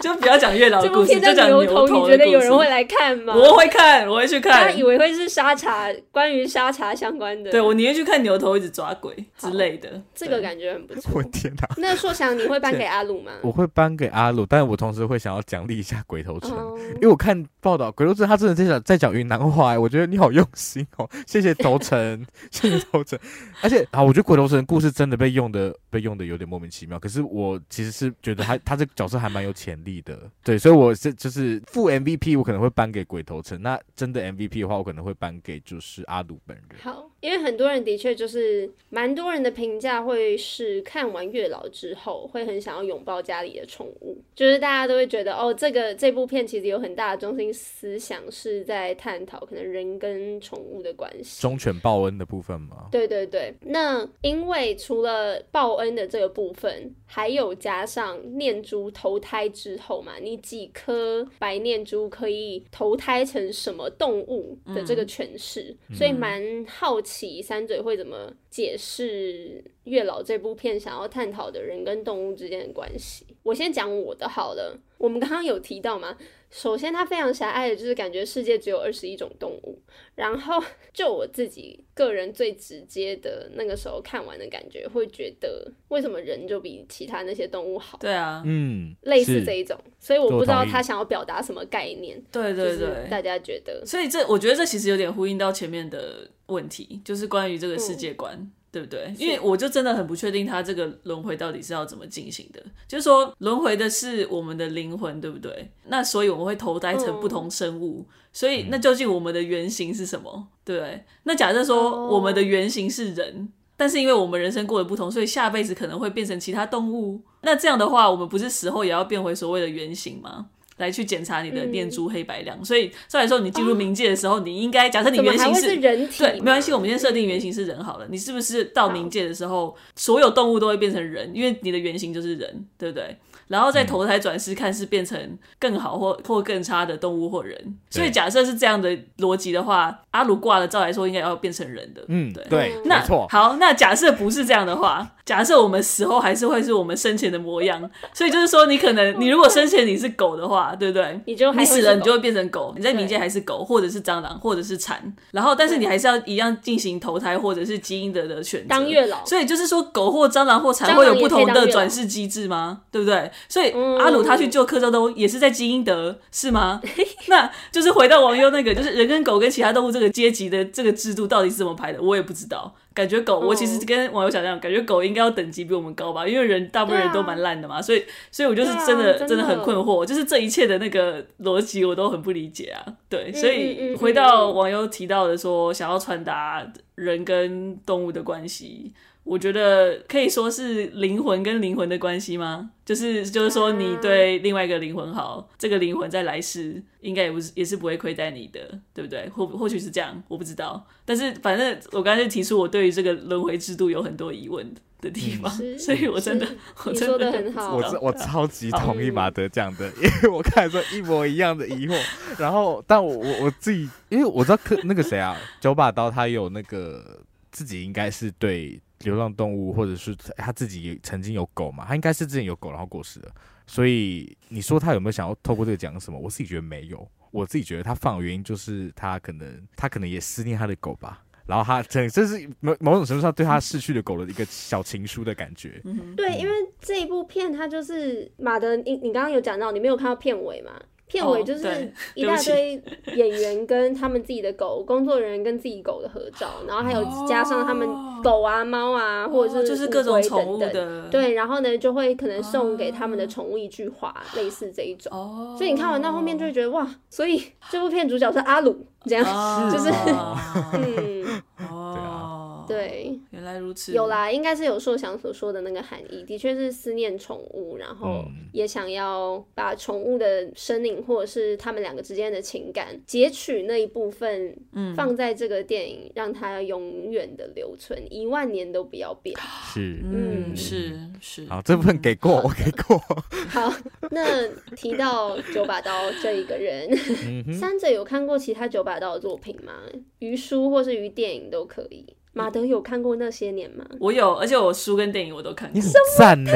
就不要讲月老的故事，就讲牛头。你觉得有人会来看吗？我会看，我会去看。他以为会是沙茶，关于沙茶相关的。对，我宁愿去看牛头一直抓鬼之类的。这个感觉很不错。我天哪！那硕翔，你会颁给阿鲁吗？我会颁给阿鲁，但。我同时会想要奖励一下鬼头城，oh. 因为我看报道，鬼头城他真的在讲在讲云南话，我觉得你好用心哦，谢谢头城，谢谢头城，而且啊，我觉得鬼头城的故事真的被用的被用的有点莫名其妙，可是我其实是觉得他他这个角色还蛮有潜力的，对，所以我是就是副 MVP，我可能会颁给鬼头城，那真的 MVP 的话，我可能会颁给就是阿鲁本人。好，因为很多人的确就是蛮多人的评价会是看完月老之后会很想要拥抱家里的宠物，就是。大家都会觉得哦，这个这部片其实有很大的中心思想是在探讨可能人跟宠物的关系，忠犬报恩的部分吗？对对对。那因为除了报恩的这个部分，还有加上念珠投胎之后嘛，你几颗白念珠可以投胎成什么动物的这个诠释，嗯、所以蛮好奇三嘴会怎么解释月老这部片想要探讨的人跟动物之间的关系。我先讲我的好了，我们刚刚有提到吗，首先它非常狭隘的，就是感觉世界只有二十一种动物。然后 就我自己个人最直接的那个时候看完的感觉，会觉得为什么人就比其他那些动物好？对啊，嗯，类似这一种，所以我不知道他想要表达什么概念。对对对，大家觉得？所以这我觉得这其实有点呼应到前面的问题，就是关于这个世界观。嗯对不对？因为我就真的很不确定他这个轮回到底是要怎么进行的。就是说，轮回的是我们的灵魂，对不对？那所以我们会投胎成不同生物，嗯、所以那究竟我们的原型是什么？对不对？那假设说我们的原型是人，哦、但是因为我们人生过得不同，所以下辈子可能会变成其他动物。那这样的话，我们不是死后也要变回所谓的原型吗？来去检查你的念珠黑白量。所以照理说，你进入冥界的时候，你应该假设你原型是人体，对，没关系，我们先设定原型是人好了。你是不是到冥界的时候，所有动物都会变成人？因为你的原型就是人，对不对？然后再投胎转世，看是变成更好或或更差的动物或人。所以假设是这样的逻辑的话，阿鲁挂了，照来说应该要变成人的。嗯，对对，那没错。好，那假设不是这样的话，假设我们死后还是会是我们生前的模样。所以就是说，你可能你如果生前你是狗的话，对不对？你就你死了，你就会变成狗。你在冥界还是狗，或者是蟑螂，或者是蝉。然后，但是你还是要一样进行投胎或者是基因的的选择。当月老。所以就是说，狗或蟑螂或蝉会有不同的转世机制吗？对不对？所以阿鲁。他去救克昭都也是在基因德是吗？那就是回到王优那个，就是人跟狗跟其他动物这个阶级的这个制度到底是怎么排的，我也不知道。感觉狗，我其实跟网友想这样，感觉狗应该要等级比我们高吧，因为人大部分人都蛮烂的嘛，所以所以我就是真的真的很困惑，就是这一切的那个逻辑我都很不理解啊。对，所以回到网友提到的说，想要传达人跟动物的关系。我觉得可以说是灵魂跟灵魂的关系吗？就是就是说，你对另外一个灵魂好，这个灵魂在来世应该也不是也是不会亏待你的，对不对？或或许是这样，我不知道。但是反正我刚才就提出我对于这个轮回制度有很多疑问的地方，嗯、所以我真的我真的很好。我我超级同意马德讲的，因为我看说一模一样的疑惑。然后，但我我我自己，因为我知道克那个谁啊，九把刀他有那个自己应该是对。流浪动物，或者是他自己曾经有狗嘛？他应该是之前有狗，然后过世了。所以你说他有没有想要透过这个讲什么？我自己觉得没有。我自己觉得他放的原因就是他可能他可能也思念他的狗吧。然后他这这是某某种程度上对他逝去的狗的一个小情书的感觉。嗯、对，因为这一部片它就是马德，你你刚刚有讲到，你没有看到片尾嘛？片尾就是一大堆 演员跟他们自己的狗，工作人员跟自己狗的合照，然后还有加上他们狗啊、猫啊，或者是就是各种宠物的。对，然后呢就会可能送给他们的宠物一句话，类似这一种。所以你看完到后面就会觉得哇，所以这部片主角是阿鲁，这样就是 嗯。对，原来如此。有啦，应该是有硕翔所说的那个含义，的确是思念宠物，然后也想要把宠物的生命或者是他们两个之间的情感截取那一部分，放在这个电影，让它永远的留存，一万年都不要变。是，嗯，是是。好，这部分给过，我给过。好，那提到九把刀这一个人，三 者有看过其他九把刀的作品吗？于书或是于电影都可以。马德有看过那些年吗？我有，而且我书跟电影我都看过。你很赞呢，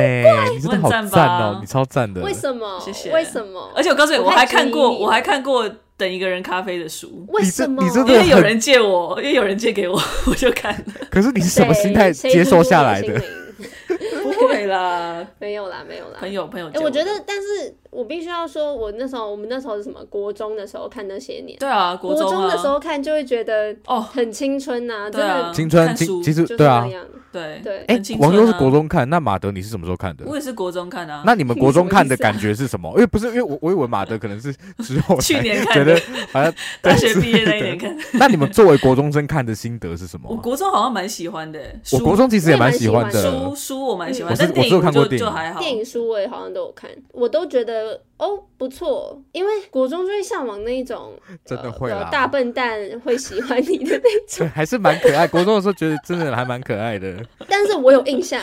你真的好赞哦，你超赞的。为什么？谢谢。为什么？而且我告诉你，我还看过，我还看过《等一个人咖啡》的书。为什么？因为有人借我，因为有人借给我，我就看了。可是你是什么心态接受下来的？不会啦，没有啦，没有啦。朋友，朋友。哎，我觉得，但是。我必须要说，我那时候，我们那时候是什么？国中的时候看那些年。对啊，国中的时候看就会觉得哦，很青春呐，对啊青春。其实对啊，对对。哎，王优是国中看，那马德你是什么时候看的？我也是国中看的。那你们国中看的感觉是什么？因为不是，因为我我以为马德可能是之后 去年觉得好像 大学毕业那一年看。那你们作为国中生看的心得是什么？我国中好像蛮喜欢的，我国中其实也蛮喜欢的。书书我蛮喜欢，但电影就就还好。电影书我也好像都有看，我都觉得。So 哦，不错，因为国中就会向往那一种，真的会啦，大笨蛋会喜欢你的那种，还是蛮可爱。国中的时候觉得真的还蛮可爱的。但是我有印象，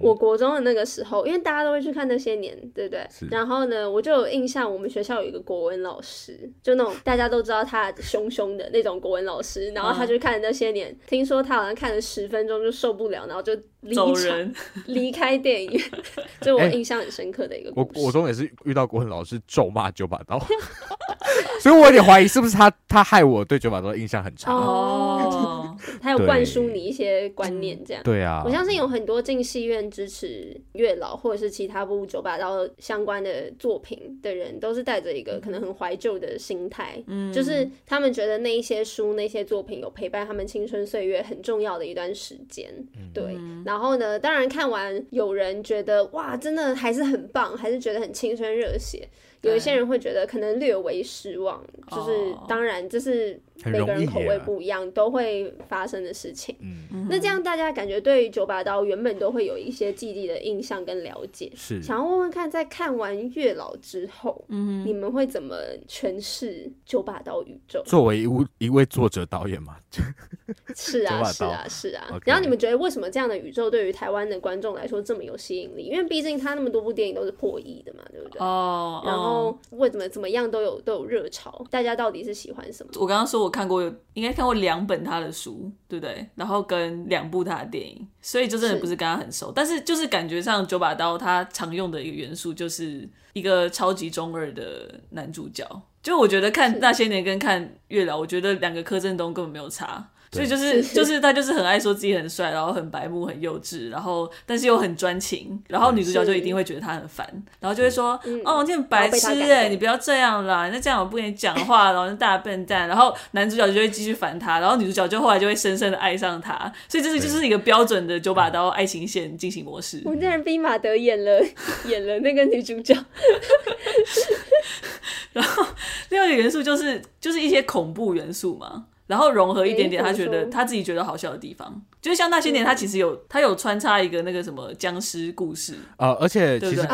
我国中的那个时候，因为大家都会去看那些年，对不对？然后呢，我就有印象，我们学校有一个国文老师，就那种大家都知道他凶凶的那种国文老师，然后他就看那些年，听说他好像看了十分钟就受不了，然后就离场离开电影院，就我印象很深刻的一个。我国中也是遇到过。老是咒骂九把刀，所以我有点怀疑是不是他他害我对九把刀的印象很差哦。他有灌输你一些观念，这样对啊。我相信有很多进戏院支持月老或者是其他部九把刀相关的作品的人，都是带着一个可能很怀旧的心态，嗯，就是他们觉得那一些书、那些作品有陪伴他们青春岁月很重要的一段时间，对。然后呢，当然看完有人觉得哇，真的还是很棒，还是觉得很青春热血。有一些人会觉得可能略微失望，就是当然这是每个人口味不一样，都会发生的事情。嗯，那这样大家感觉对九把刀原本都会有一些既定的印象跟了解。是，想要问问看，在看完《月老》之后，嗯，你们会怎么诠释九把刀宇宙？作为一位一位作者导演嘛，是啊，是啊，是啊。Okay. 然后你们觉得为什么这样的宇宙对于台湾的观众来说这么有吸引力？因为毕竟他那么多部电影都是破亿的嘛，对不对？哦。然后为什么怎么样都有都有热潮？大家到底是喜欢什么？我刚刚说我。看过应该看过两本他的书，对不对？然后跟两部他的电影，所以就真的不是跟他很熟。是但是就是感觉上九把刀他常用的一个元素就是一个超级中二的男主角。就我觉得看那些年跟看月老，我觉得两个柯震东根本没有差。所以就是就是他就是很爱说自己很帅，然后很白目很幼稚，然后但是又很专情，然后女主角就一定会觉得他很烦，然后就会说，哦，你很白痴哎，你不要这样啦，那这样我不跟你讲话，然后大笨蛋，然后男主角就会继续烦他，然后女主角就后来就会深深的爱上他，所以这是就是一个标准的九把刀爱情线进行模式。我竟然逼马德演了演了那个女主角，然后另外一个元素就是就是一些恐怖元素嘛。然后融合一点点，他觉得他自己觉得好笑的地方，就像那些年，他其实有他有穿插一个那个什么僵尸故事。啊，而且其实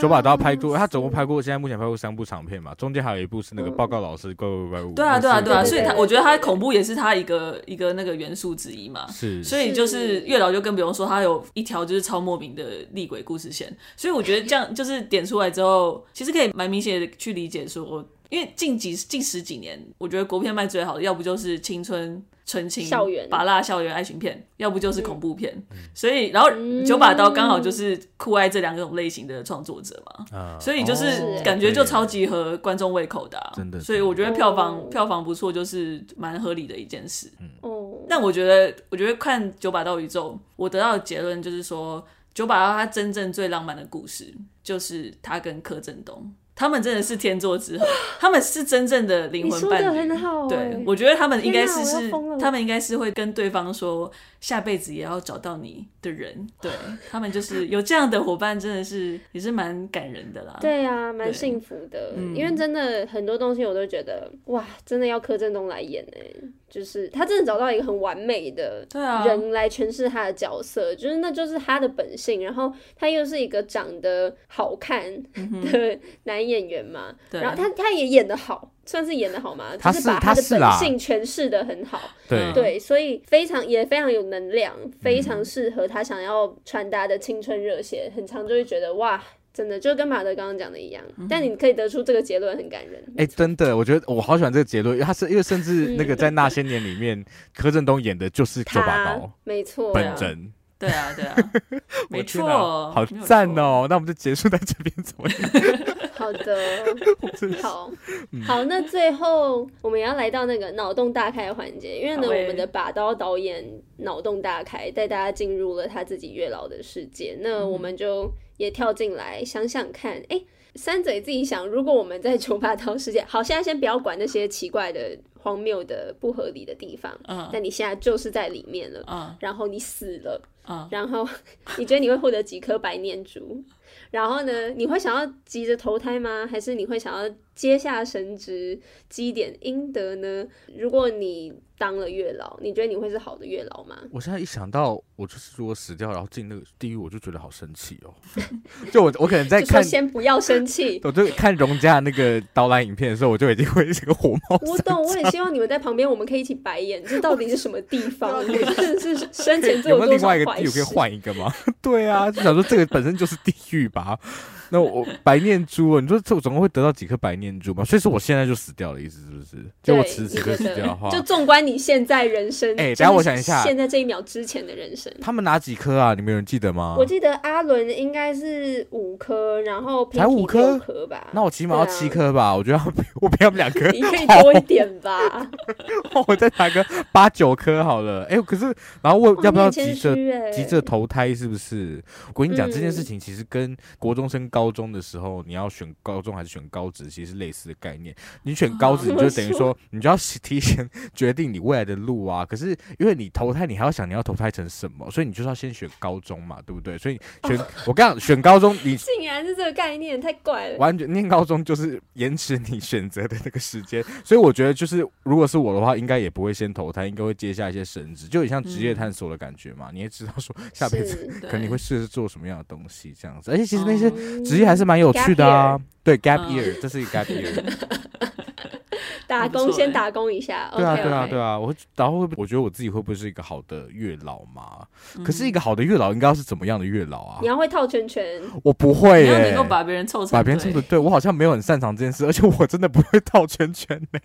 九把刀拍过，他总共拍过，现在目前拍过三部长片嘛，中间还有一部是那个报告老师怪怪怪物。对啊对啊对啊，所以他我觉得他恐怖也是他一个一个那个元素之一嘛。是，所以就是月老就更不用说，他有一条就是超莫名的厉鬼故事线，所以我觉得这样就是点出来之后，其实可以蛮明显的去理解说。因为近几近十几年，我觉得国片卖最好的，要不就是青春纯情校园、拔辣校园爱情片，要不就是恐怖片。嗯、所以，然后九把刀刚好就是酷爱这两种类型的创作者嘛，嗯、所以就是感觉就超级合观众胃口的、啊。真的，所以我觉得票房、哦、票房不错，就是蛮合理的一件事。哦、嗯，但我觉得，我觉得看九把刀宇宙，我得到的结论就是说，九把刀他真正最浪漫的故事，就是他跟柯震东。他们真的是天作之合，他们是真正的灵魂伴侣。对，我觉得他们应该是是，他们应该是会跟对方说，下辈子也要找到你的人。对，他们就是有这样的伙伴，真的是也是蛮感人的啦。对啊，蛮幸福的，因为真的很多东西我都觉得，哇，真的要柯震东来演呢。就是他真的找到一个很完美的人来诠释他的角色，啊、就是那就是他的本性，然后他又是一个长得好看的男演员嘛，嗯、然后他他也演得好，算是演得好嘛，他是把他的本性诠释的很好，对。对，所以非常也非常有能量，非常适合他想要传达的青春热血，很常就会觉得哇。真的就跟马德刚刚讲的一样，嗯、但你可以得出这个结论很感人。哎、欸，真的，我觉得我好喜欢这个结论，因为他是因为甚至那个在那些年里面，柯震东演的就是九把刀，没错，本人，对啊，对啊，没错，好赞哦、喔！那我们就结束在这边，怎么样？好的，好，好，那最后我们也要来到那个脑洞大开的环节，因为呢，欸、我们的把刀导演脑洞大开，带大家进入了他自己月老的世界，那我们就。也跳进来想想看，哎、欸，三嘴自己想，如果我们在九把刀世界，好，现在先不要管那些奇怪的、荒谬的、不合理的地方，嗯，但你现在就是在里面了，嗯，然后你死了，嗯，然后你觉得你会获得几颗白念珠？然后呢，你会想要急着投胎吗？还是你会想要阶下神职积点阴德呢？如果你当了月老，你觉得你会是好的月老吗？我现在一想到我就是如果死掉，然后进那个地狱，我就觉得好生气哦。就我我可能在看，先不要生气。我就看荣家那个导览影片的时候，我就已经会是个火冒。我懂，我很希望你们在旁边，我们可以一起白眼。这到底是什么地方？真的是生前做有没有另外一个地狱可以换一个吗？对啊，就想说这个本身就是地狱吧。那我白念珠，你说这我总共会得到几颗白念珠吗？所以说我现在就死掉了，意思是不是？就我此时刻死掉的话，就纵观你现在人生，哎，等下我想一下，现在这一秒之前的人生，他们哪几颗啊？你们有人记得吗？我记得阿伦应该是五颗，然后才五颗颗吧？那我起码要七颗吧？我觉得 我比他们两颗，你可以多一点吧？我再拿个八九颗好了。哎，可是然后我要不要急着急着投胎？是不是？我跟你讲这件事情，其实跟国中生高高中的时候，你要选高中还是选高职，其实类似的概念。你选高职，你就等于说，你就要 提前决定你未来的路啊。可是因为你投胎，你还要想你要投胎成什么，所以你就是要先选高中嘛，对不对？所以选我跟你讲，选高中，你 竟然是这个概念，太怪了。完全念高中就是延迟你选择的那个时间，所以我觉得就是，如果是我的话，应该也不会先投胎，应该会接下一些神职，就很像职业探索的感觉嘛。你也知道说下辈子可能你会试着做什么样的东西，这样子。而且其实那些职业还是蛮有趣的啊。对，gap year，这是一个 gap year。打工先打工一下，对啊对啊对啊，我然后会我觉得我自己会不会是一个好的月老嘛？可是一个好的月老应该要是怎么样的月老啊？你要会套圈圈，我不会耶，你要能够把别人凑成，把别人凑的对，我好像没有很擅长这件事，而且我真的不会套圈圈呢。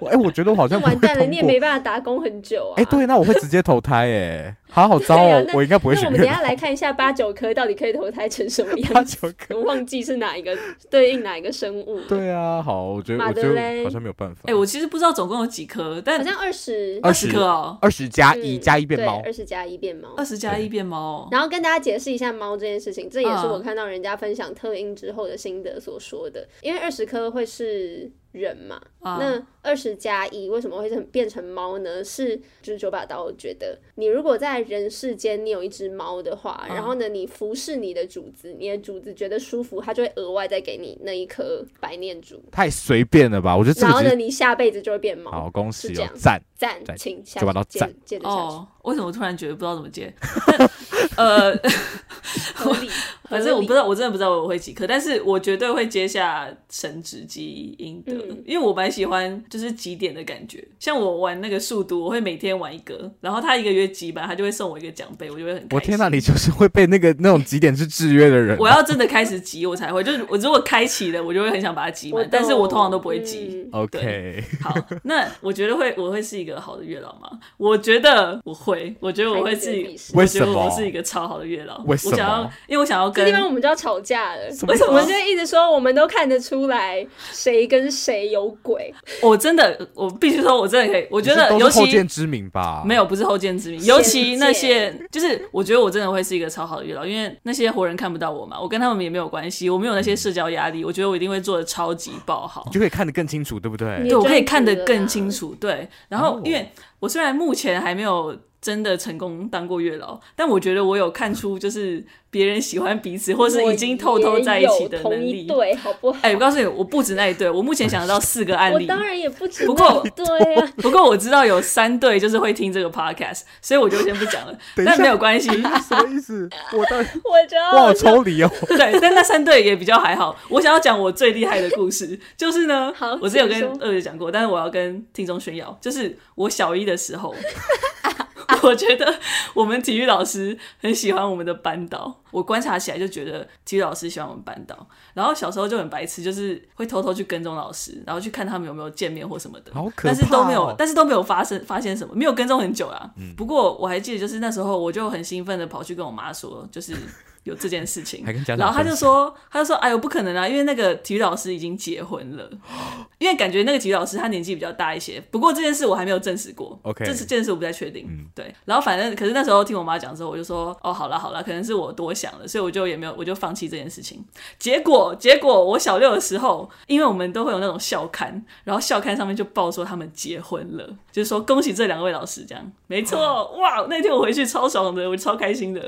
我哎，我觉得我好像完蛋了，你也没办法打工很久啊。哎，对，那我会直接投胎哎，好好糟哦，我应该不会选。那我们等下来看一下八九颗到底可以投胎成什么 样？八九颗，我忘记是哪一个对应哪一个生物。对啊，好，我觉得我觉得好像没有办法。哎，我其实。不知道总共有几颗，但好像二十二十颗哦，二十加一加一变猫，二十加一变猫，二十加一变猫。然后跟大家解释一下猫这件事情，这也是我看到人家分享特映之后的心得所说的，因为二十颗会是。人嘛，啊、那二十加一为什么会变成猫呢？是就是九把刀觉得，你如果在人世间你有一只猫的话，啊、然后呢你服侍你的主子，你的主子觉得舒服，他就会额外再给你那一颗白念珠。太随便了吧？我觉得。然后呢，你下辈子就会变猫。好，恭喜哦，赞赞，请九把刀赞接着下去。哦，为什么突然觉得不知道怎么接？呃。合理，反正我不知道，我真的不知道我会几颗，但是我绝对会接下神职积阴德，嗯、因为我蛮喜欢就是几点的感觉。像我玩那个数独，我会每天玩一个，然后他一个月集满，他就会送我一个奖杯，我就会很开心。我天哪，你就是会被那个那种几点是制约的人。我要真的开始集，我才会，就是我如果开启了，我就会很想把它集满，但是我通常都不会集。嗯、OK，好，那我觉得会，我会是一个好的月老吗？我觉得我会，我觉得我会是，我觉得我是一个超好的月老。为什么？我想要因为我想要跟，这地方我们就要吵架了。为什么？我们就一直说，我们都看得出来谁跟谁有鬼。我真的，我必须说，我真的可以。我觉得，尤其后见之明吧，没有，不是后见之明。尤其那些，就是我觉得我真的会是一个超好的月老，因为那些活人看不到我嘛，我跟他们也没有关系，我没有那些社交压力。我觉得我一定会做的超级爆好，你就可以看得更清楚，对不对？对，我可以看得更清楚。对，然后因为我虽然目前还没有真的成功当过月老，但我觉得我有看出就是。别人喜欢彼此，或是已经偷偷在一起的能力，对，好不好？哎，我告诉你，我不止那一对，我目前想得到四个案例。我当然也不止。不过，对啊，不过我知道有三对就是会听这个 podcast，所以我就先不讲了。但没有关系，什么意思？我当 我觉得我好抽离哦。对，但那三对也比较还好。我想要讲我最厉害的故事，就是呢，我之前有跟二姐讲过，但是我要跟听众炫耀，就是我小一的时候。我觉得我们体育老师很喜欢我们的班导，我观察起来就觉得体育老师喜欢我们班导。然后小时候就很白痴，就是会偷偷去跟踪老师，然后去看他们有没有见面或什么的。好可怕哦。但是都没有，但是都没有发生发现什么，没有跟踪很久啊。嗯。不过我还记得，就是那时候我就很兴奋的跑去跟我妈说，就是。有这件事情，然后他就说，他就说，哎呦，不可能啊，因为那个体育老师已经结婚了，因为感觉那个体育老师他年纪比较大一些。不过这件事我还没有证实过，OK，这是这件事我不太确定。嗯，对。然后反正，可是那时候听我妈讲之后，我就说，哦，好了好了，可能是我多想了，所以我就也没有，我就放弃这件事情。结果结果我小六的时候，因为我们都会有那种校刊，然后校刊上面就报说他们结婚了，就是说恭喜这两位老师这样。没错，哇，那天我回去超爽的，我超开心的，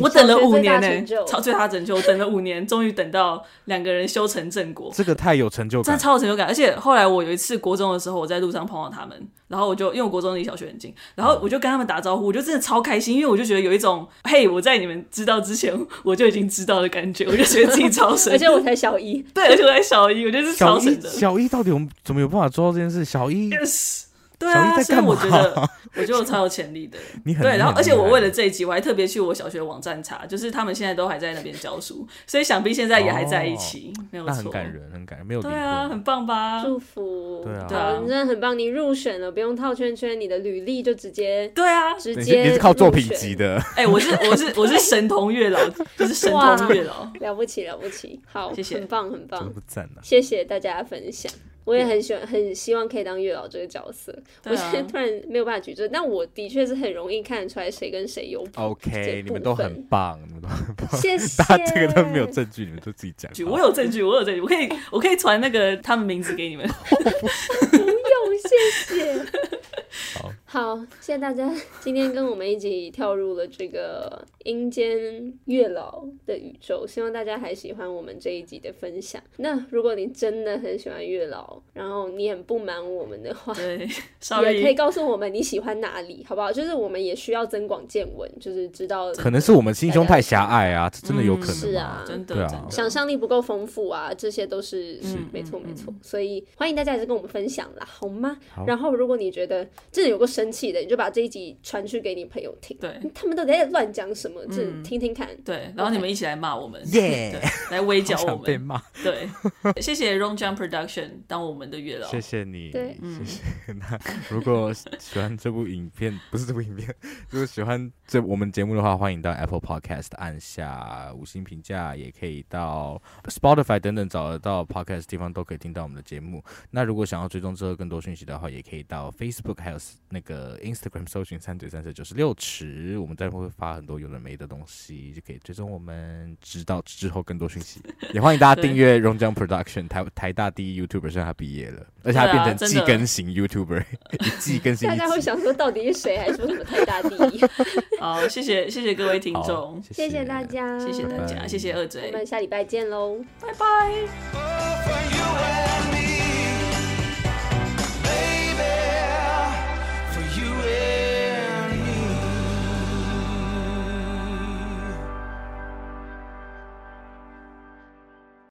我等了五年呢。超最大拯救，等了五年，终于等到两个人修成正果。这个太有成就感，真的超有成就感。而且后来我有一次国中的时候，我在路上碰到他们，然后我就因为我国中离小学很近，然后我就跟他们打招呼，我就真的超开心，因为我就觉得有一种嘿，我在你们知道之前我就已经知道的感觉，我就觉得自己超神。而且我才小一，对，而且我才小一，我觉得是超神的。小一到底我们怎么有办法做到这件事？小一。Yes. 对啊，所以我觉得，我觉得我超有潜力的。你很对，然后而且我为了这一集，我还特别去我小学网站查，就是他们现在都还在那边教书，所以想必现在也还在一起，没有错。很感人，很感人，没有对啊，很棒吧？祝福，对啊，对，你真的很棒，你入选了，不用套圈圈，你的履历就直接对啊，直接你是靠作品集的。哎，我是我是我是神童月老，就是神童月老，了不起了不起，好，谢谢，很棒很棒，赞了，谢谢大家分享。我也很喜欢，很希望可以当月老这个角色。啊、我现在突然没有办法举证，但我的确是很容易看得出来谁跟谁有。OK，你们都很棒，你们都很棒。谢谢。大家这个都没有证据，你们都自己讲。我有证据，我有证据，我可以，我可以传那个他们名字给你们。不用，谢谢。好，谢谢大家今天跟我们一起跳入了这个阴间月老的宇宙。希望大家还喜欢我们这一集的分享。那如果你真的很喜欢月老，然后你很不满我们的话，对，也可以告诉我们你喜欢哪里，好不好？就是我们也需要增广见闻，就是知道可能是我们心胸太狭隘啊，这真的有可能、嗯。是啊，真的，对啊，想象力不够丰富啊，这些都是是没错没错。所以欢迎大家也是跟我们分享啦，好吗？好，然后如果你觉得真的有个生气的，你就把这一集传去给你朋友听。对，他们都在乱讲什么，就听听看。对，然后你们一起来骂我们，耶，来围剿我们。被骂。对，谢谢 Ron John Production 当我们的月老。谢谢你。对，谢谢。那如果喜欢这部影片，不是这部影片，如果喜欢这我们节目的话，欢迎到 Apple Podcast 按下五星评价，也可以到 Spotify 等等找得到 Podcast 地方都可以听到我们的节目。那如果想要追踪之后更多讯息的话，也可以到 Facebook 还有那个 Instagram 搜寻三嘴三舌九十六尺，我们待会会发很多有的没的东西，就可以追踪我们，知道之后更多讯息。也欢迎大家订阅 Ron John Production 台台大第一 YouTuber，现在他毕业了，而且他变成季更型 YouTuber，、啊、一季更新。大家会想说，到底是谁，还说什么台大第一？好，谢谢谢谢各位听众，谢谢大家，谢谢大家，谢谢二嘴，我们下礼拜见喽，拜拜。